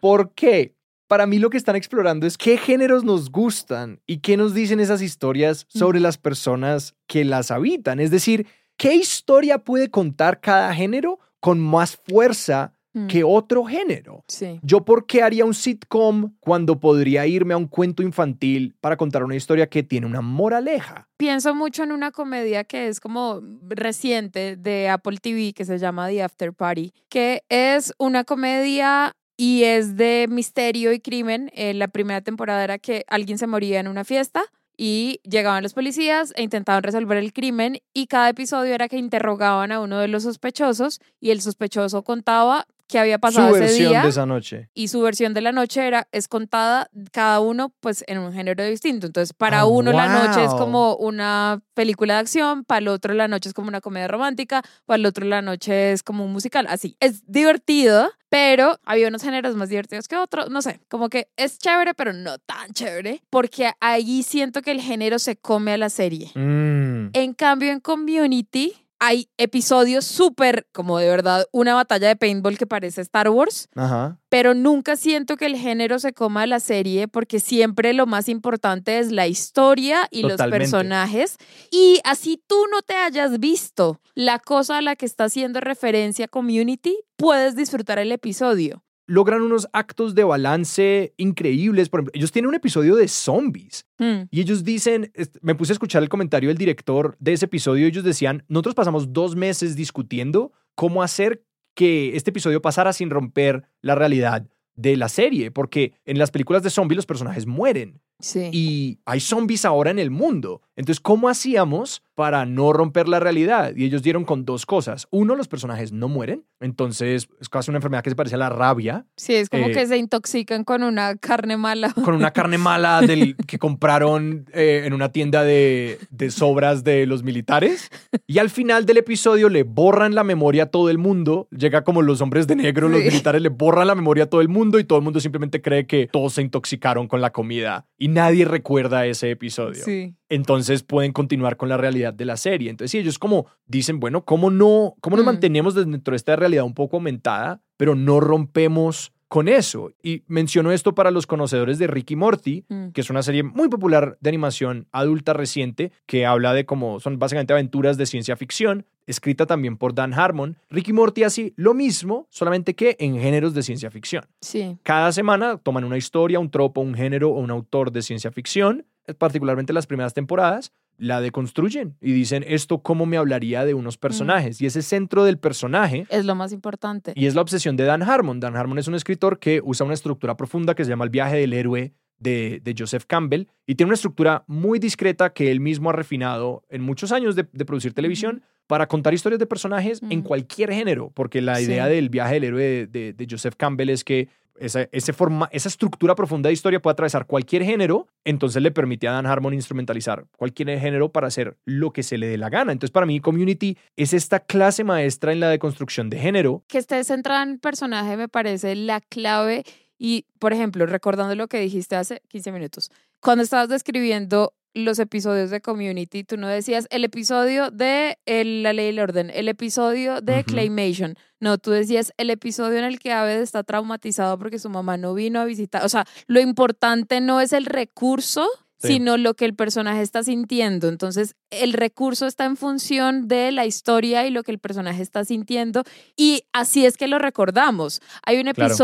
¿Por qué? Para mí lo que están explorando es qué géneros nos gustan y qué nos dicen esas historias sobre las personas que las habitan. Es decir, ¿qué historia puede contar cada género con más fuerza Mm. que otro género? Sí. ¿Yo por qué haría un sitcom cuando podría irme a un cuento infantil para contar una historia que tiene una moraleja? Pienso mucho en una comedia que es como reciente de Apple TV que se llama The After Party, que es una comedia y es de misterio y crimen. Eh, la primera temporada era que alguien se moría en una fiesta y llegaban los policías e intentaban resolver el crimen y cada episodio era que interrogaban a uno de los sospechosos y el sospechoso contaba qué había Su pasado ese versión día de esa noche. y su versión de la noche era es contada cada uno pues en un género distinto. Entonces, para Ah, uno la noche es wow. como una película de acción, para el otro la noche es como una comedia romántica, para el otro la noche es como un musical, así. Es divertido, pero había unos géneros más divertidos que otros, no sé, como que es chévere, pero no tan chévere, porque ahí siento que el género se come a la serie. Mm. En cambio, en Community hay episodios súper, como de verdad, una batalla de paintball que parece Star Wars, Ajá. pero nunca siento que el género se coma la serie porque siempre lo más importante es la historia y los personajes. Y así tú no te hayas visto la cosa a la que está haciendo referencia Community, puedes disfrutar el episodio. Logran unos actos de balance increíbles. Por ejemplo, ellos tienen un episodio de zombies Hmm. y ellos dicen, me puse a escuchar el comentario del director de ese episodio, y ellos decían, nosotros pasamos dos meses discutiendo cómo hacer que este episodio pasara sin romper la realidad de la serie, porque en las películas de zombies los personajes mueren Sí. y hay zombies ahora en el mundo. Entonces, ¿cómo hacíamos para no romper la realidad? Y ellos dieron con dos cosas. Uno, los personajes no mueren, entonces es casi una enfermedad que se parece a la rabia, Sí, es como eh, que se intoxican con una carne mala. con una carne mala del, que compraron eh, en una tienda de, de sobras de los militares. Y al final del episodio le borran la memoria a todo el mundo. Llega como los hombres de negro, los Sí. militares le borran la memoria a todo el mundo y todo el mundo simplemente cree que todos se intoxicaron con la comida. Y nadie recuerda ese episodio. Sí. Entonces pueden continuar con la realidad de la serie. Entonces, sí, ellos como dicen, bueno, ¿cómo no, cómo nos Mm. mantenemos dentro de esta realidad un poco aumentada, pero no rompemos con eso? Y menciono esto para los conocedores de Ricky Morty, Mm. que es una serie muy popular de animación adulta reciente que habla de cómo son básicamente aventuras de ciencia ficción, escrita también por Dan Harmon. Ricky Morty hace lo mismo, solamente que en géneros de ciencia ficción. Sí. Cada semana toman una historia, un tropo, un género o un autor de ciencia ficción, particularmente las primeras temporadas, la deconstruyen y dicen esto cómo me hablaría de unos personajes. Y ese centro del personaje Es lo más importante. y es la obsesión de Dan Harmon. Dan Harmon es un escritor que usa una estructura profunda que se llama El viaje del héroe de, de Joseph Campbell y tiene una estructura muy discreta que él mismo ha refinado en muchos años de, de producir televisión para contar historias de personajes en cualquier género, porque la Sí. idea del viaje del héroe de- de Joseph Campbell es que esa, ese forma, esa estructura profunda de historia puede atravesar cualquier género, entonces le permite a Dan Harmon instrumentalizar cualquier género para hacer lo que se le dé la gana. Entonces para mí Community es esta clase maestra en la deconstrucción de género que esté centrada en personaje me parece la clave Y, por ejemplo, recordando lo que dijiste hace 15 minutos, cuando estabas describiendo los episodios de Community, tú no decías el episodio de el- La Ley y el Orden, el episodio de. Claymation. No, tú decías el episodio en el que Aved está traumatizado porque su mamá no vino a visitar. O sea, lo importante no es el recurso, Sí. sino lo que el personaje está sintiendo. Entonces, el recurso está en función de la historia y lo que el personaje está sintiendo. Y así es que lo recordamos. Hay un Claro.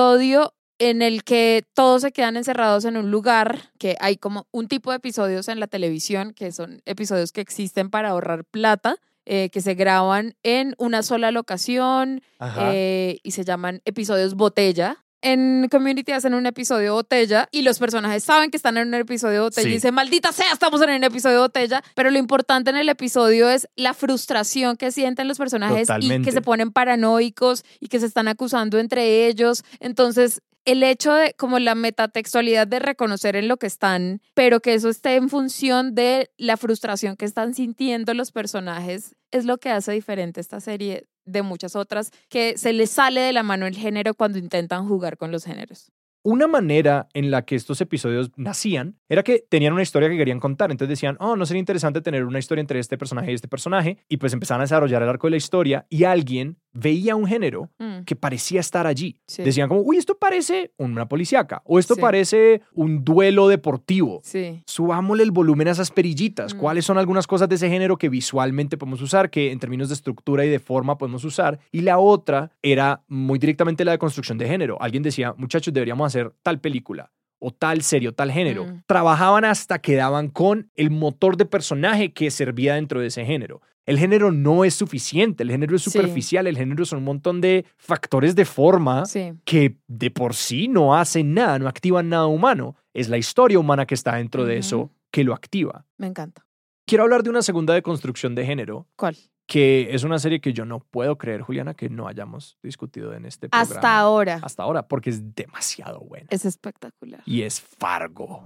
En el que todos se quedan encerrados en un lugar, que hay como un tipo de episodios en la televisión, que son episodios que existen para ahorrar plata, eh, que se graban en una sola locación eh, y se llaman episodios botella. En Community hacen un episodio botella y los personajes saben que están en un episodio botella Sí. y dicen, maldita sea, estamos en un episodio botella. Pero lo importante en el episodio es la frustración que sienten los personajes y que se ponen paranoicos y que se están acusando entre ellos. Entonces, el hecho de como la metatextualidad de reconocer en lo que están, pero que eso esté en función de la frustración que están sintiendo los personajes, es lo que hace diferente esta serie de muchas otras, que se les sale de la mano el género cuando intentan jugar con los géneros. Una manera en la que estos episodios nacían era que tenían una historia que querían contar. Entonces decían, oh, no sería interesante tener una historia entre este personaje y este personaje. Y pues empezaban a desarrollar el arco de la historia y alguien veía un género Mm, que parecía estar allí. Sí. Decían como, uy, esto parece una policíaca o esto Sí. parece un duelo deportivo. Sí. Subámosle el volumen a esas perillitas. Mm. ¿Cuáles son algunas cosas de ese género que visualmente podemos usar, que en términos de estructura y de forma podemos usar? Y la otra era muy directamente la de construcción de género. Alguien decía, muchachos, deberíamos hacer tal película o tal serie o tal género. Mm. Trabajaban hasta que daban con el motor de personaje que servía dentro de ese género. El género no es suficiente, el género es Sí. superficial, el género son un montón de factores de forma Sí. que de por sí no hacen nada, no activan nada humano. Es la historia humana que está dentro de eso que lo activa. Me encanta. Quiero hablar de una segunda de construcción de género, ¿Cuál? que es una serie que yo no puedo creer, Juliana, que no hayamos discutido en este programa. Hasta ahora. Hasta ahora, porque es demasiado buena. Es espectacular. Y es Fargo.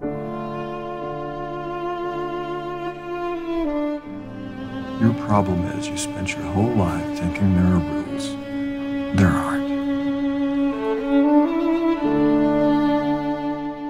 Your problem is you spent your whole life thinking there are rules. There aren't.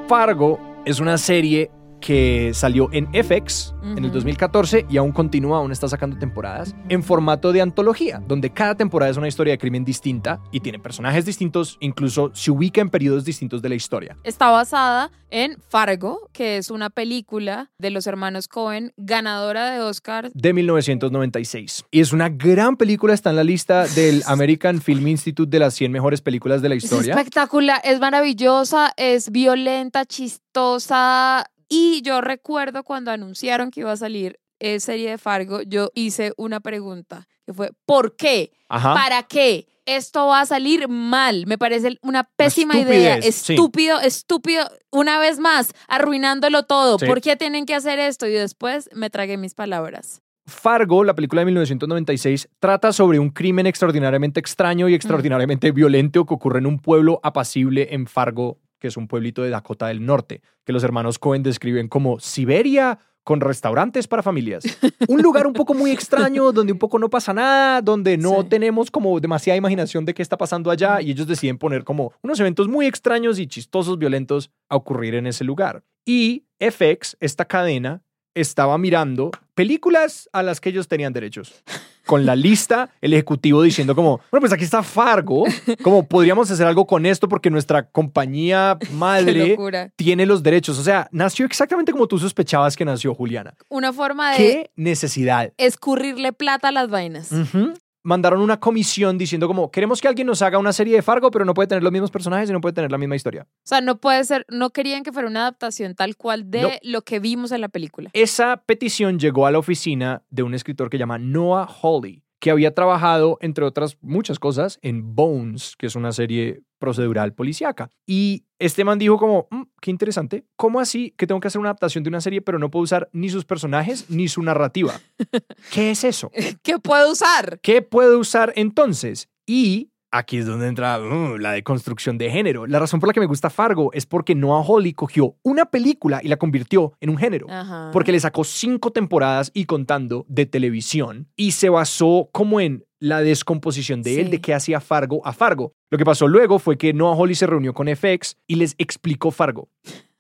Fargo es una serie que salió en FX en el Ujú. 2014 y aún continúa, aún está sacando temporadas, en formato de antología, donde cada temporada es una historia de crimen distinta y tiene personajes distintos, incluso se ubica en periodos distintos de la historia. Está basada en Fargo, que es una película de los hermanos Cohen, ganadora de Oscar. De 1996. Y es una gran película, está en la lista del American Film Institute de las 100 mejores películas de la Es historia. espectacular, es maravillosa, es violenta, chistosa. Y yo recuerdo cuando anunciaron que iba a salir eh, serie de Fargo, yo hice una pregunta que fue, ¿por qué? Ajá. ¿Para qué? Esto va a salir mal. Me parece una pésima idea. sí. Estúpido, estúpido. Una vez más, arruinándolo todo. Sí. ¿Por qué tienen que hacer esto? Y después me tragué mis palabras. Fargo, la película de 1996, trata sobre un crimen extraordinariamente extraño y extraordinariamente violento que ocurre en un pueblo apacible en Fargo, que es un pueblito de Dakota del Norte, que los hermanos Cohen describen como Siberia con restaurantes para familias. Un lugar un poco muy extraño, donde un poco no pasa nada, donde no Sí. tenemos como demasiada imaginación de qué está pasando allá y ellos deciden poner como unos eventos muy extraños y chistosos, violentos a ocurrir en ese lugar. Y FX, esta cadena, estaba mirando películas a las que ellos tenían derechos. Con la lista, el ejecutivo diciendo como, bueno, pues aquí está Fargo, como podríamos hacer algo con esto porque nuestra compañía madre tiene los derechos. O sea, nació exactamente como tú sospechabas que nació Juliana. Una forma de ¿Qué necesidad? escurrirle plata a las vainas. Ujú. Mandaron una comisión diciendo como, queremos que alguien nos haga una serie de Fargo, pero no puede tener los mismos personajes y no puede tener la misma historia. O sea, no puede ser, no querían que fuera una adaptación tal cual de No. lo que vimos en la película. Esa petición llegó a la oficina de un escritor que llama Noah Hawley, que había trabajado, entre otras muchas cosas, en Bones, que es una serie procedural policíaca. Y este man dijo como, "Mm, qué interesante, ¿cómo así que tengo que hacer una adaptación de una serie pero no puedo usar ni sus personajes ni su narrativa? ¿Qué es eso? ¿Qué puedo usar? ¿Qué puedo usar entonces? Y aquí es donde entra uh, la deconstrucción de género. La razón por la que me gusta Fargo es porque Noah Hawley cogió una película y la convirtió en un género. Ajá. Porque le sacó cinco temporadas y contando de televisión y se basó como en la descomposición de él, de qué hacía Fargo a Fargo. Lo que pasó luego fue que Noah Hawley se reunió con FX y les explicó Fargo.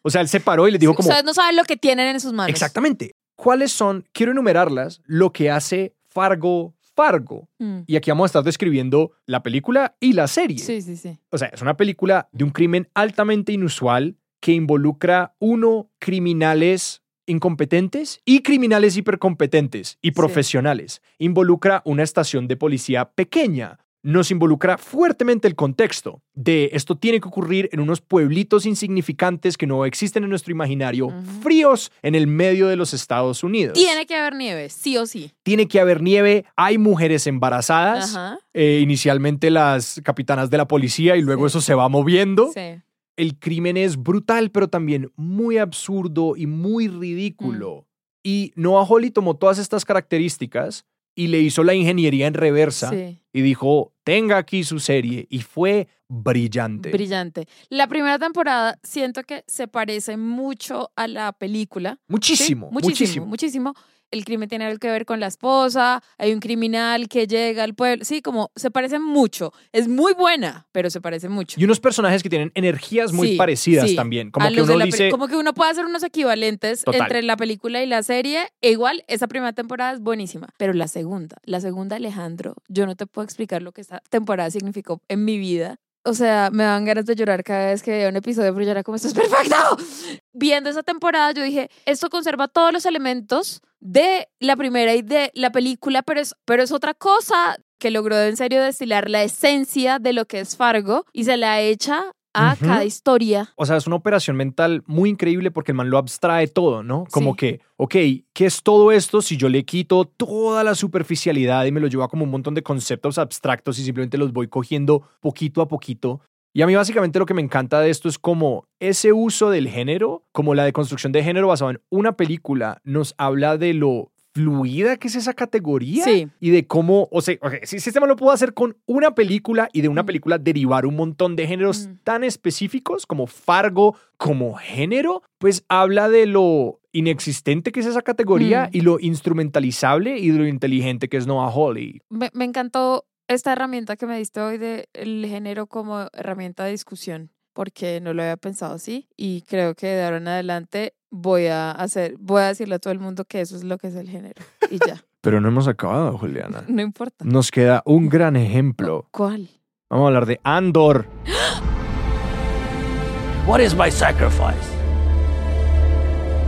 O sea, él se paró y les dijo como... Ustedes no saben lo que tienen en sus manos. Exactamente. ¿Cuáles son? Quiero enumerarlas, lo que hace Fargo Fargo. Mm. Y aquí vamos a estar describiendo la película y la serie. Sí, sí, sí. O sea, es una película de un crimen altamente inusual que involucra, uno, criminales incompetentes y criminales hipercompetentes y profesionales. Involucra una estación de policía pequeña. Nos involucra fuertemente el contexto de esto tiene que ocurrir en unos pueblitos insignificantes que no existen en nuestro imaginario, fríos en el medio de los Estados Unidos. Tiene que haber nieve, sí o sí. Tiene que haber nieve, hay mujeres embarazadas, eh, inicialmente las capitanas de la policía y luego eso se va moviendo. Sí. El crimen es brutal, pero también muy absurdo y muy ridículo. Y Noah Hawley tomó todas estas características y le hizo la ingeniería en reversa Sí. y dijo, tenga aquí su serie. Y fue brillante. Brillante. La primera temporada siento que se parece mucho a la película. muchísimo, Sí, muchísimo. muchísimo, muchísimo. El crimen tiene algo que ver con la esposa, hay un criminal que llega al pueblo. Sí, como se parece mucho. Es muy buena, pero se parece mucho. Y unos personajes que tienen energías muy Sí, parecidas sí. también. Como A que uno la peli- dice, como que uno puede hacer unos equivalentes Total. entre la película y la serie. E igual, esa primera temporada es buenísima. Pero la segunda, la segunda, Alejandro, yo no te puedo explicar lo que esta temporada significó en mi vida. O sea, me dan ganas de llorar cada vez que veía un episodio, pero yo era como, esto es perfecto. Viendo esa temporada, yo dije, esto conserva todos los elementos de la primera y de la película, pero es, pero es otra cosa que logró en serio destilar la esencia de lo que es Fargo y se la echa a cada historia. O sea, es una operación mental muy increíble porque el man lo abstrae todo, ¿no? Como Sí. que, ok, ¿qué es todo esto si yo le quito toda la superficialidad y me lo llevo a como un montón de conceptos abstractos y simplemente los voy cogiendo poquito a poquito? Y a mí básicamente lo que me encanta de esto es como ese uso del género, como la deconstrucción de género basado en una película, nos habla de lo fluida que es esa categoría Sí. y de cómo, o sea, si este man lo pudo hacer con una película y de una Mm. película derivar un montón de géneros Mm. tan específicos como Fargo, como género, pues habla de lo inexistente que es esa categoría Mm. y lo instrumentalizable y de lo inteligente que es Noah Hawley. Me, me encantó esta herramienta que me diste hoy del género como herramienta de discusión, porque no lo había pensado así y creo que de ahora en adelante voy a hacer, voy a decirle a todo el mundo que eso es lo que es el género y ya, Pero no hemos acabado, Juliana. no importa. Nos queda un gran ejemplo. ¿Cuál? Vamos a hablar de Andor. What is my sacrifice?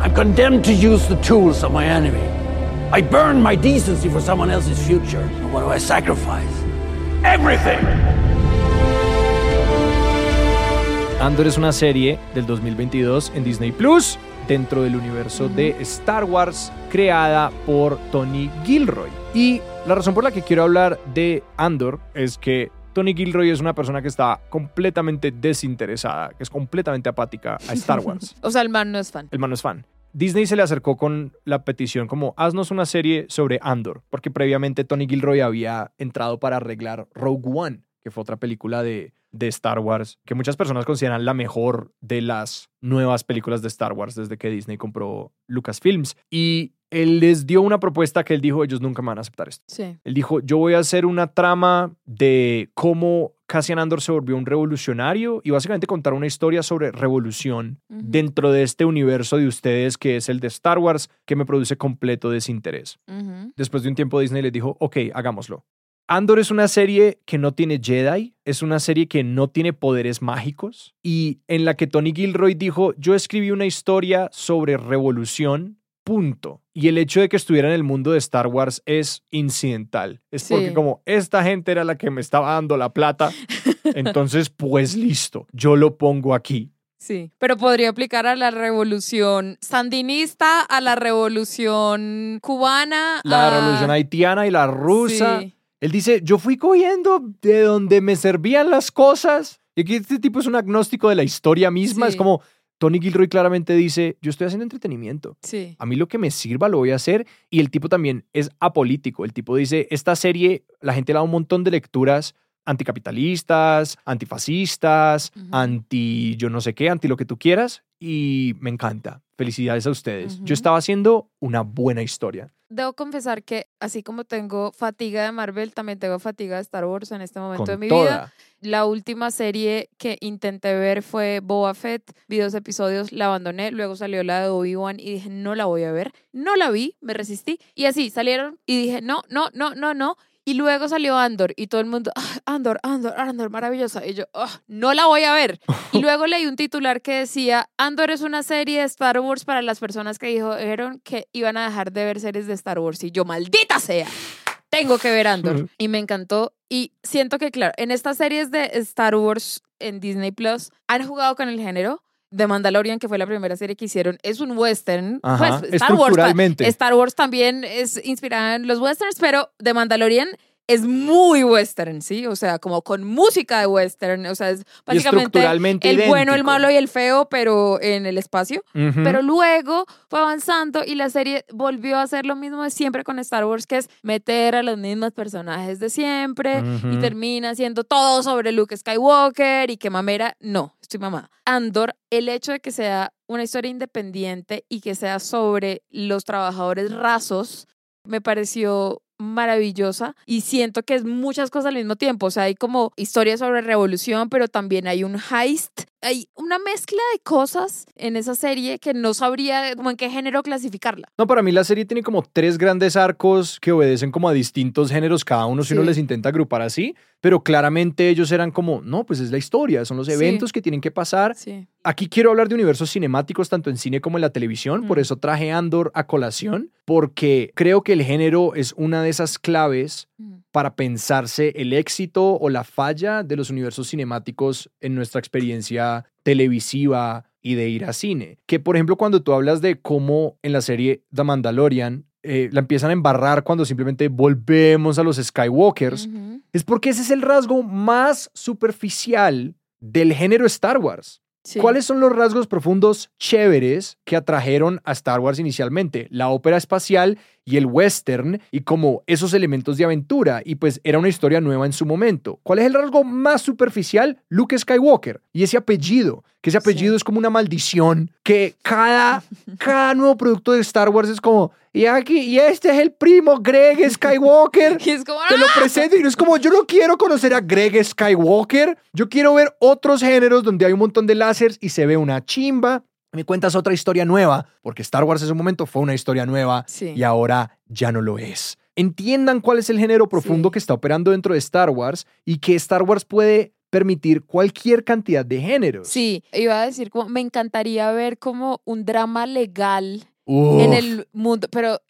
I'm condemned to use the tools of my enemy. I burn my decency for someone else's future. And what do I sacrifice? Everything! Andor es una serie del 2022 en Disney Plus dentro del universo de Star Wars creada por Tony Gilroy. Y la razón por la que quiero hablar de Andor es que Tony Gilroy es una persona que está completamente desinteresada, que es completamente apática a Star Wars. O sea, el man no es fan. El man no es fan. Disney se le acercó con la petición como haznos una serie sobre Andor, porque previamente Tony Gilroy había entrado para arreglar Rogue One, que fue otra película de, de Star Wars, que muchas personas consideran la mejor de las nuevas películas de Star Wars desde que Disney compró Lucasfilms. Y él les dio una propuesta que él dijo, ellos nunca me van a aceptar esto. Sí. Él dijo, yo voy a hacer una trama de cómo Cassian Andor se volvió un revolucionario y básicamente contar una historia sobre revolución Ujú. dentro de este universo de ustedes que es el de Star Wars que me produce completo desinterés. Ujú. Después de un tiempo Disney les dijo, ok, hagámoslo. Andor es una serie que no tiene Jedi, es una serie que no tiene poderes mágicos y en la que Tony Gilroy dijo, yo escribí una historia sobre revolución, punto. Y el hecho de que estuviera en el mundo de Star Wars es incidental. Es Sí. porque como esta gente era la que me estaba dando la plata, entonces pues listo, yo lo pongo aquí. Sí, pero podría aplicar a la revolución sandinista, a la revolución cubana, La a- revolución haitiana y la rusa. Sí. Él dice, yo fui cogiendo de donde me servían las cosas. Y aquí este tipo es un agnóstico de la historia misma. Sí. Es como Tony Gilroy claramente dice, yo estoy haciendo entretenimiento. Sí. A mí lo que me sirva lo voy a hacer. Y el tipo también es apolítico. El tipo dice, esta serie, la gente le da un montón de lecturas anticapitalistas, antifascistas, anti yo no sé qué, anti lo que tú quieras. Y me encanta. Felicidades a ustedes. Yo estaba haciendo una buena historia. Debo confesar que así como tengo fatiga de Marvel, también tengo fatiga de Star Wars en este momento de mi toda. vida. La última serie que intenté ver fue Boba Fett, vi dos episodios, la abandoné, luego salió la de Obi-Wan y dije, no la voy a ver. No la vi, me resistí y así salieron y dije, no, no, no, no, no. Y luego salió Andor y todo el mundo, "Ah, Andor, Andor, Andor, maravillosa. Y yo, "Ah, no la voy a ver. Y luego leí un titular que decía, Andor es una serie de Star Wars para las personas que dijeron que iban a dejar de ver series de Star Wars. Y yo, maldita sea, tengo que ver Andor. Y me encantó. Y siento que, claro, en estas series de Star Wars en Disney Plus han jugado con el género. The Mandalorian, que fue la primera serie que hicieron, es un western. Ajá, Pues, Star Wars. Star Wars también es inspirada en los westerns, pero The Mandalorian es muy western, ¿sí? O sea, como con música de western. O sea, es básicamente el bueno, el malo y el feo, pero en el espacio. Pero luego fue avanzando y la serie volvió a hacer lo mismo de siempre con Star Wars, que es meter a los mismos personajes de siempre y termina siendo todo sobre Luke Skywalker y que mamera. No, estoy mamada. Andor, el hecho de que sea una historia independiente y que sea sobre los trabajadores rasos, me pareció maravillosa y siento que es muchas cosas al mismo tiempo, o sea, hay como historias sobre revolución, pero también hay un heist, hay una mezcla de cosas en esa serie que no sabría como en qué género clasificarla. No, para mí la serie tiene como tres grandes arcos que obedecen como a distintos géneros cada uno si uno les intenta agrupar así, pero claramente ellos eran como, no, pues es la historia, son los Sí. eventos que tienen que pasar. Sí. Aquí quiero hablar de universos cinemáticos tanto en cine como en la televisión, por Mm. eso traje Andor a colación, porque creo que el género es una de esas claves. Para pensarse el éxito o la falla de los universos cinemáticos en nuestra experiencia televisiva y de ir a cine. Que por ejemplo cuando tú hablas de cómo en la serie The Mandalorian eh, la empiezan a embarrar cuando simplemente volvemos a los Skywalkers, es porque ese es el rasgo más superficial del género Star Wars. Sí. ¿Cuáles son los rasgos profundos chéveres que atrajeron a Star Wars inicialmente? La ópera espacial y el western y como esos elementos de aventura y pues era una historia nueva en su momento. ¿Cuál es el rasgo más superficial? Luke Skywalker y ese apellido, que ese apellido es como una maldición que cada, cada nuevo producto de Star Wars es como y aquí y este es el primo Greg Skywalker. Y es como, Te lo ¡ah! presento y es como yo no quiero conocer a Greg Skywalker, yo quiero ver otros géneros donde hay un montón de láseres y se ve una chimba. Me cuentas otra historia nueva, porque Star Wars en su momento fue una historia nueva Sí. y ahora ya no lo es. Entiendan cuál es el género profundo Sí. que está operando dentro de Star Wars y que Star Wars puede permitir cualquier cantidad de géneros. Sí, iba a decir como me encantaría ver como un drama legal Uf. en el mundo, pero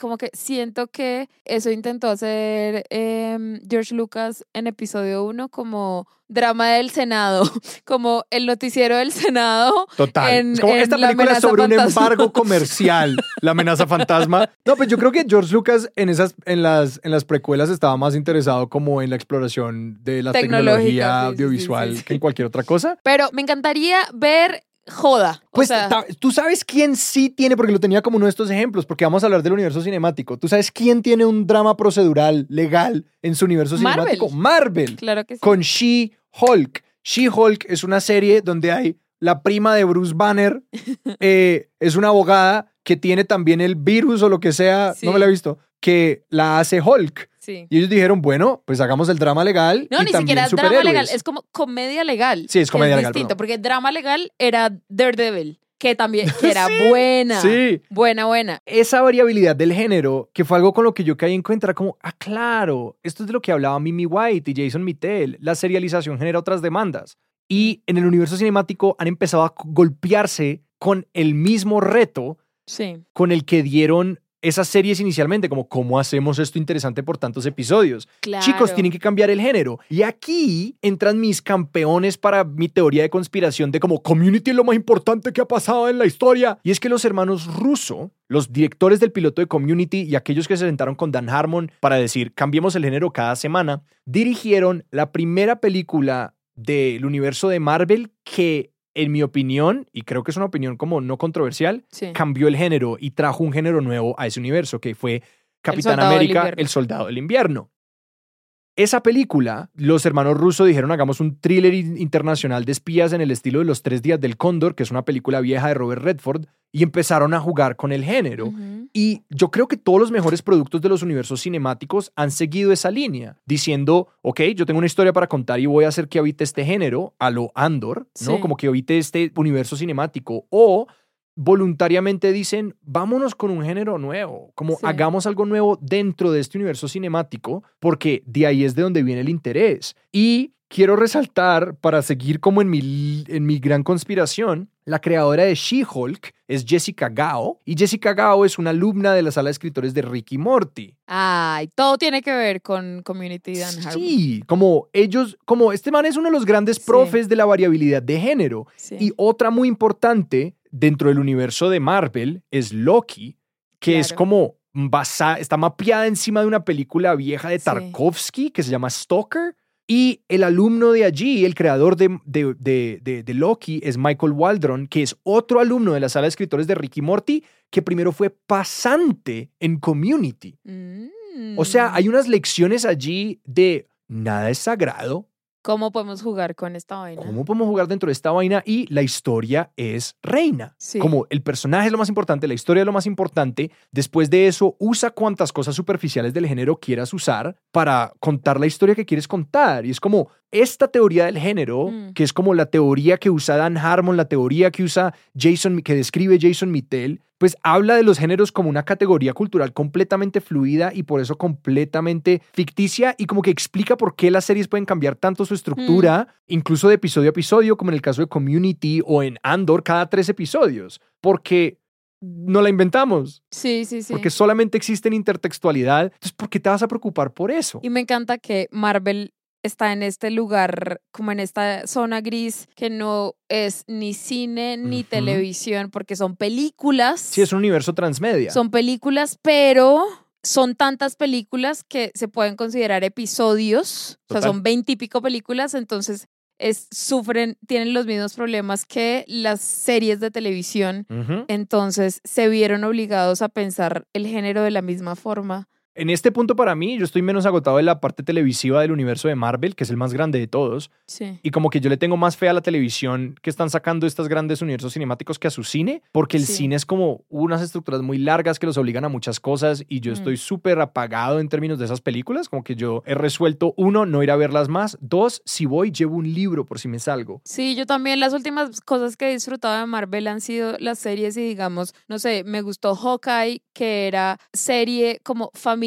como que siento que eso intentó hacer em, George Lucas en episodio 1 como drama del Senado, como el noticiero del Senado. Total. en- es como en esta La película es sobre un fantasma. embargo comercial, la amenaza fantasma. No, pues yo creo que George Lucas en esas, en las, en las precuelas estaba más interesado como en la exploración de la tecnología sí, sí, audiovisual sí, sí. que en cualquier otra cosa. Pero me encantaría ver joda. o Pues sea, tú sabes quién sí tiene, porque lo tenía como uno de estos ejemplos, porque vamos a hablar del universo cinemático. ¿Tú sabes quién tiene un drama procedural legal en su universo Marvel. cinemático? Marvel. claro que sí. Con She-Hulk. She-Hulk es una serie donde hay la prima de Bruce Banner, eh, es una abogada que tiene también el virus o lo que sea, Sí. no me la he visto, que la hace Hulk. Sí. Y ellos dijeron, bueno, pues hagamos el drama legal. No, y ni también siquiera es drama legal, es como comedia legal. Sí, es comedia legal, distinto, perdón. porque drama legal era Daredevil, que también que era buena. Sí. Buena, buena. esa variabilidad del género, que fue algo con lo que yo caí en cuenta, era como, ah, claro, esto es de lo que hablaba Mimi White y Jason Mittel, la serialización genera otras demandas. Y en el universo cinemático han empezado a golpearse con el mismo reto Sí. con el que dieron esas series inicialmente, como cómo hacemos esto interesante por tantos episodios. Claro. Chicos, tienen que cambiar el género. Y aquí entran mis campeones para mi teoría de conspiración de como community es lo más importante que ha pasado en la historia. Y es que los hermanos Russo, los directores del piloto de community y aquellos que se sentaron con Dan Harmon para decir cambiemos el género cada semana, dirigieron la primera película del universo de Marvel que en mi opinión, y creo que es una opinión como no controversial, Sí. cambió el género y trajo un género nuevo a ese universo, que fue Capitán América, el Soldado del Invierno. Esa película, los hermanos rusos dijeron hagamos un thriller in- internacional de espías en el estilo de Los Tres Días del Cóndor, que es una película vieja de Robert Redford, y empezaron a jugar con el género. Y yo creo que todos los mejores productos de los universos cinemáticos han seguido esa línea, diciendo, ok, yo tengo una historia para contar y voy a hacer que habite este género, a lo Andor, ¿no? Sí. Como que habite este universo cinemático. O voluntariamente dicen, vámonos con un género nuevo, como Sí. hagamos algo nuevo dentro de este universo cinemático, porque de ahí es de donde viene el interés. Y quiero resaltar, para seguir como en mi, en mi gran conspiración, la creadora de She-Hulk es Jessica Gao, y Jessica Gao es una alumna de la sala de escritores de Ricky Morty. Ay, todo tiene que ver con Community Dan Harmon. Sí, como ellos, como este man es uno de los grandes Sí. profes de la variabilidad de género. Sí. Y otra muy importante dentro del universo de Marvel es Loki, que es como basa- está mapeada encima de una película vieja de Sí. Tarkovsky que se llama Stalker. Y el alumno de allí, el creador de, de- de- de- de Loki, es Michael Waldron, que es otro alumno de la sala de escritores de Ricky Morty, que primero fue pasante en Community. Mm. O sea, hay unas lecciones allí de nada es sagrado, ¿Cómo podemos jugar con esta vaina? cómo podemos jugar dentro de esta vaina y la historia es reina. Sí. Como el personaje es lo más importante, la historia es lo más importante. Después de eso, usa cuantas cosas superficiales del género quieras usar para contar la historia que quieres contar. Y es como esta teoría del género, Mm. que es como la teoría que usa Dan Harmon, la teoría que usa Jason, que describe Jason Mittel, pues habla de los géneros como una categoría cultural completamente fluida y por eso completamente ficticia y como que explica por qué las series pueden cambiar tanto su estructura, incluso de episodio a episodio, como en el caso de Community o en Andor cada tres episodios, porque no la inventamos, Sí, sí, sí. porque solamente existe en intertextualidad, entonces ¿por qué te vas a preocupar por eso? Y me encanta que Marvel está en este lugar, como en esta zona gris, que no es ni cine ni televisión, porque son películas. Sí, es un universo transmedia. Son películas, pero son tantas películas que se pueden considerar episodios. O sea, son veintipico películas, entonces es, sufren, tienen los mismos problemas que las series de televisión. Entonces se vieron obligados a pensar el género de la misma forma. En este punto para mí, yo estoy menos agotado de la parte televisiva del universo de Marvel, que es el más grande de todos, Sí. y como que yo le tengo más fe a la televisión que están sacando estos grandes universos cinemáticos que a su cine, porque el Sí. cine es como unas estructuras muy largas que los obligan a muchas cosas y yo Mm. estoy súper apagado en términos de esas películas, como que yo he resuelto, uno, no ir a verlas más, dos, si voy, llevo un libro por si me salgo. Sí, yo también las últimas cosas que he disfrutado de Marvel han sido las series y digamos, no sé, me gustó Hawkeye, que era serie como familiar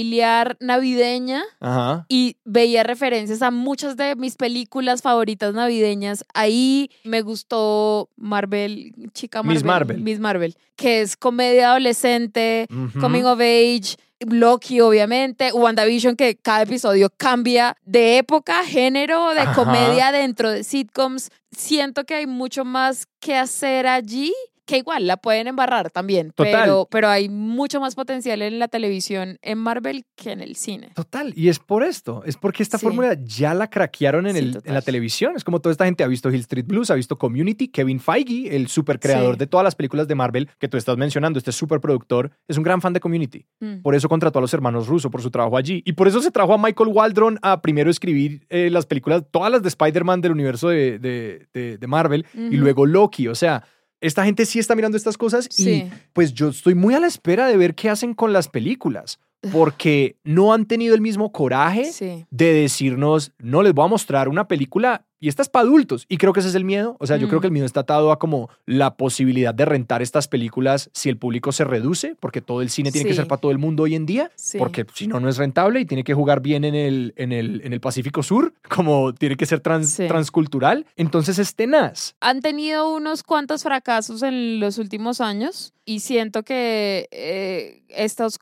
navideña Ajá. y veía referencias a muchas de mis películas favoritas navideñas. Ahí me gustó Marvel, chica Marvel. Miss Marvel. Miss Marvel, que es comedia adolescente, coming of age. Loki, obviamente, WandaVision, que cada episodio cambia de época, género, de Ajá. comedia dentro de sitcoms. Siento que hay mucho más que hacer allí, que igual la pueden embarrar también, Total. pero, pero hay mucho más potencial en la televisión en Marvel que en el cine. Total, y es por esto, es porque esta Sí. fórmula ya la craquearon en, Sí, el- en la televisión. Es como toda esta gente ha visto Hill Street Blues, ha visto Community, Kevin Feige, el super creador Sí. de todas las películas de Marvel que tú estás mencionando, este super productor, es un gran fan de Community. Mm. Por eso contrató a los hermanos Russo por su trabajo allí. Y por eso se trajo a Michael Waldron a primero escribir eh, las películas, todas las de Spider-Man del universo de, de- de- de Marvel y luego Loki. O sea, esta gente sí está mirando estas cosas y pues yo estoy muy a la espera de ver qué hacen con las películas. Porque no han tenido el mismo coraje Sí. de decirnos, no les voy a mostrar una película y esta es para adultos. Y creo que ese es el miedo. O sea, yo Mm. creo que el miedo está atado a como la posibilidad de rentar estas películas si el público se reduce, porque todo el cine tiene que ser para todo el mundo hoy en día, Sí. porque si no, no es rentable y tiene que jugar bien en el, en el, en el Pacífico Sur, como tiene que ser trans- Sí. transcultural. Entonces es tenaz. han tenido unos cuantos fracasos en los últimos años y siento que eh, estos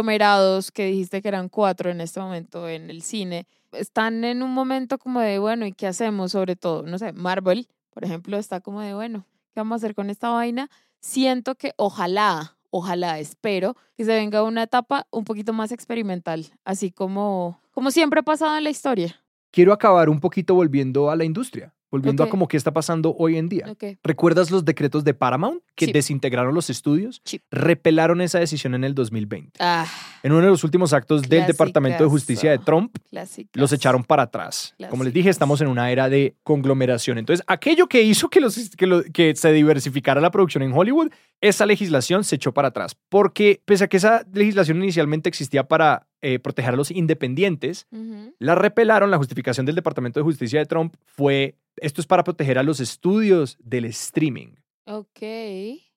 conglomerados que dijiste que eran cuatro en este momento en el cine están en un momento como de, bueno, ¿y qué hacemos? Sobre todo, no sé, Marvel, por ejemplo, está como de, bueno, ¿qué vamos a hacer con esta vaina? Siento que ojalá, ojalá, espero que se venga una etapa un poquito más experimental, así como, como siempre ha pasado en la historia. Quiero acabar un poquito volviendo a la industria. Volviendo a como qué está pasando hoy en día. ¿Recuerdas los decretos de Paramount que Sí. desintegraron los estudios? Sí. Repelaron esa decisión en el 2020. Ah, En uno de los últimos actos del Departamento de Justicia de. Trump, los echaron para atrás. Como les dije, estamos en una era de conglomeración. Entonces, aquello que hizo que, los, que, lo- que se diversificara la producción en Hollywood, esa legislación se echó para atrás. Porque pese a que esa legislación inicialmente existía para eh, proteger a los independientes, la repelaron. La justificación del Departamento de Justicia de Trump fue, esto es para proteger a los estudios del streaming. Ok.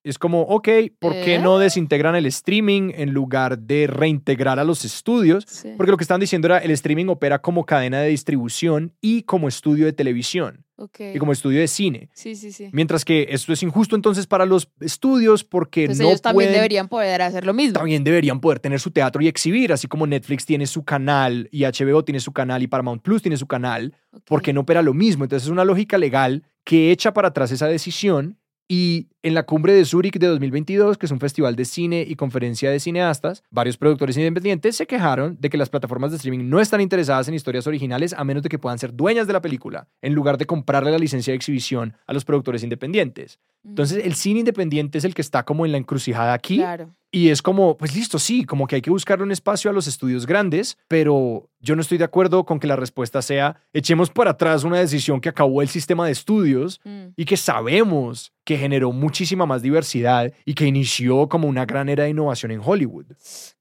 Es como, ok, ¿por qué ¿Eh? no desintegran el streaming en lugar de reintegrar a los estudios? Sí. Porque lo que estaban diciendo era el streaming opera como cadena de distribución y como estudio de televisión y como estudio de cine. Sí, sí, sí. Mientras que esto es injusto entonces para los estudios porque Pues no ellos también pueden- deberían poder hacer lo mismo. también deberían poder tener su teatro y exhibir, así como Netflix tiene su canal y HBO tiene su canal y Paramount Plus tiene su canal, Ok. porque no opera lo mismo. Entonces es una lógica legal que echa para atrás esa decisión y en la cumbre de Zurich de 2022, que es un festival de cine y conferencia de cineastas, varios productores independientes se quejaron de que las plataformas de streaming no están interesadas en historias originales a menos de que puedan ser dueñas de la película, en lugar de comprarle la licencia de exhibición a los productores independientes. Entonces el cine independiente es el que está como en la encrucijada aquí. Claro. Y es como, pues listo, sí, como que hay que buscarle un espacio a los estudios grandes, pero yo no estoy de acuerdo con que la respuesta sea, echemos para atrás una decisión que acabó el sistema de estudios Mm. y que sabemos que generó muchísima más diversidad y que inició como una gran era de innovación en Hollywood.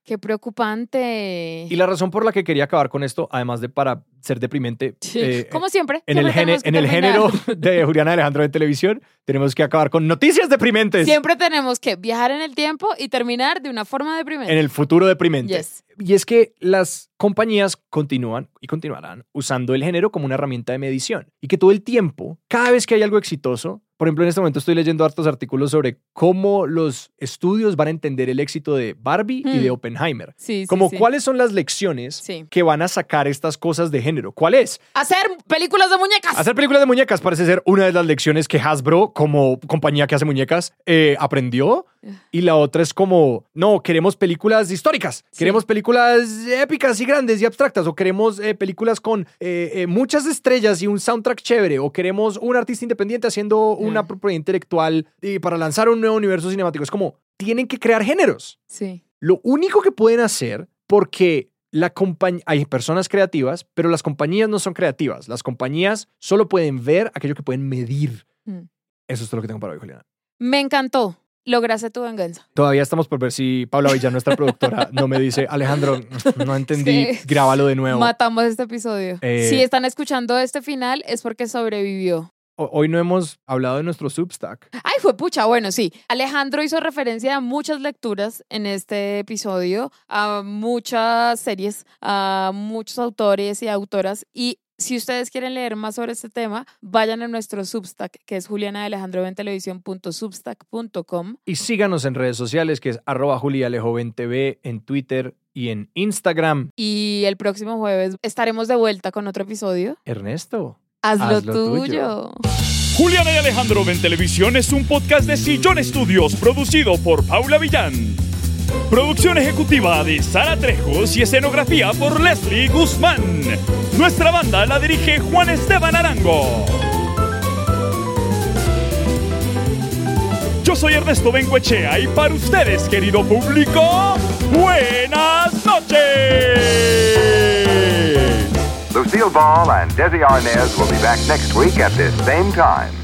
Qué preocupante. Y la razón por la que quería acabar con esto, además de para ser deprimente, eh, Como siempre. en, el, siempre gene- tenemos que en el género de Juliana Alejandro de televisión, tenemos que acabar con noticias deprimentes Siempre tenemos que viajar en el tiempo y terminar de una forma deprimente. en el futuro deprimente. Yes. Y es que las compañías continúan y continuarán usando el género como una herramienta de medición. Y que todo el tiempo, cada vez que hay algo exitoso, por ejemplo, en este momento estoy leyendo hartos artículos sobre cómo los estudios van a entender el éxito de Barbie y de Oppenheimer. Sí, sí, Como sí. cuáles son las lecciones Sí. que van a sacar estas cosas de género. ¿Cuál es? Hacer películas de muñecas. Hacer películas de muñecas parece ser una de las lecciones que Hasbro, como compañía que hace muñecas, eh, aprendió. Y la otra es como, no, queremos películas históricas, queremos películas épicas y grandes y abstractas, o queremos eh, películas con eh, eh, muchas estrellas y un soundtrack chévere, o queremos un artista independiente haciendo una propiedad intelectual y para lanzar un nuevo universo cinemático. Es como, tienen que crear géneros. Sí. Lo único que pueden hacer, porque la hay personas creativas, pero las compañías no son creativas. Las compañías solo pueden ver aquello que pueden medir. Mm. Eso es todo lo que tengo para hoy, Juliana. Me encantó. Lograste tu venganza. Todavía estamos por ver si Paula Villa, nuestra productora, no me dice, Alejandro, no entendí, Sí. grábalo de nuevo. Matamos este episodio. Eh, Si están escuchando este final es porque sobrevivió. Ho- Hoy no hemos hablado de nuestro Substack. Ay, fue pucha, bueno, sí. Alejandro hizo referencia a muchas lecturas en este episodio, a muchas series, a muchos autores y autoras. Y si ustedes quieren leer más sobre este tema, vayan a nuestro Substack, que es julianadelejandroventelevisión.substack.com. Y síganos en redes sociales, que es arroba julialejoventv en Twitter y en Instagram. Y el próximo jueves estaremos de vuelta con otro episodio. Ernesto. Hazlo, Haz lo tuyo. tuyo. Juliana y Alejandro ven televisión es un podcast de Sillón Studios producido por Paula Villán. Producción ejecutiva de Sara Trejos y escenografía por Leslie Guzmán. Nuestra banda la dirige Juan Esteban Arango. Yo soy Ernesto Benguechea y para ustedes, querido público, buenas noches. Lucille Ball and Desi Arnaz will be back next week at this same time.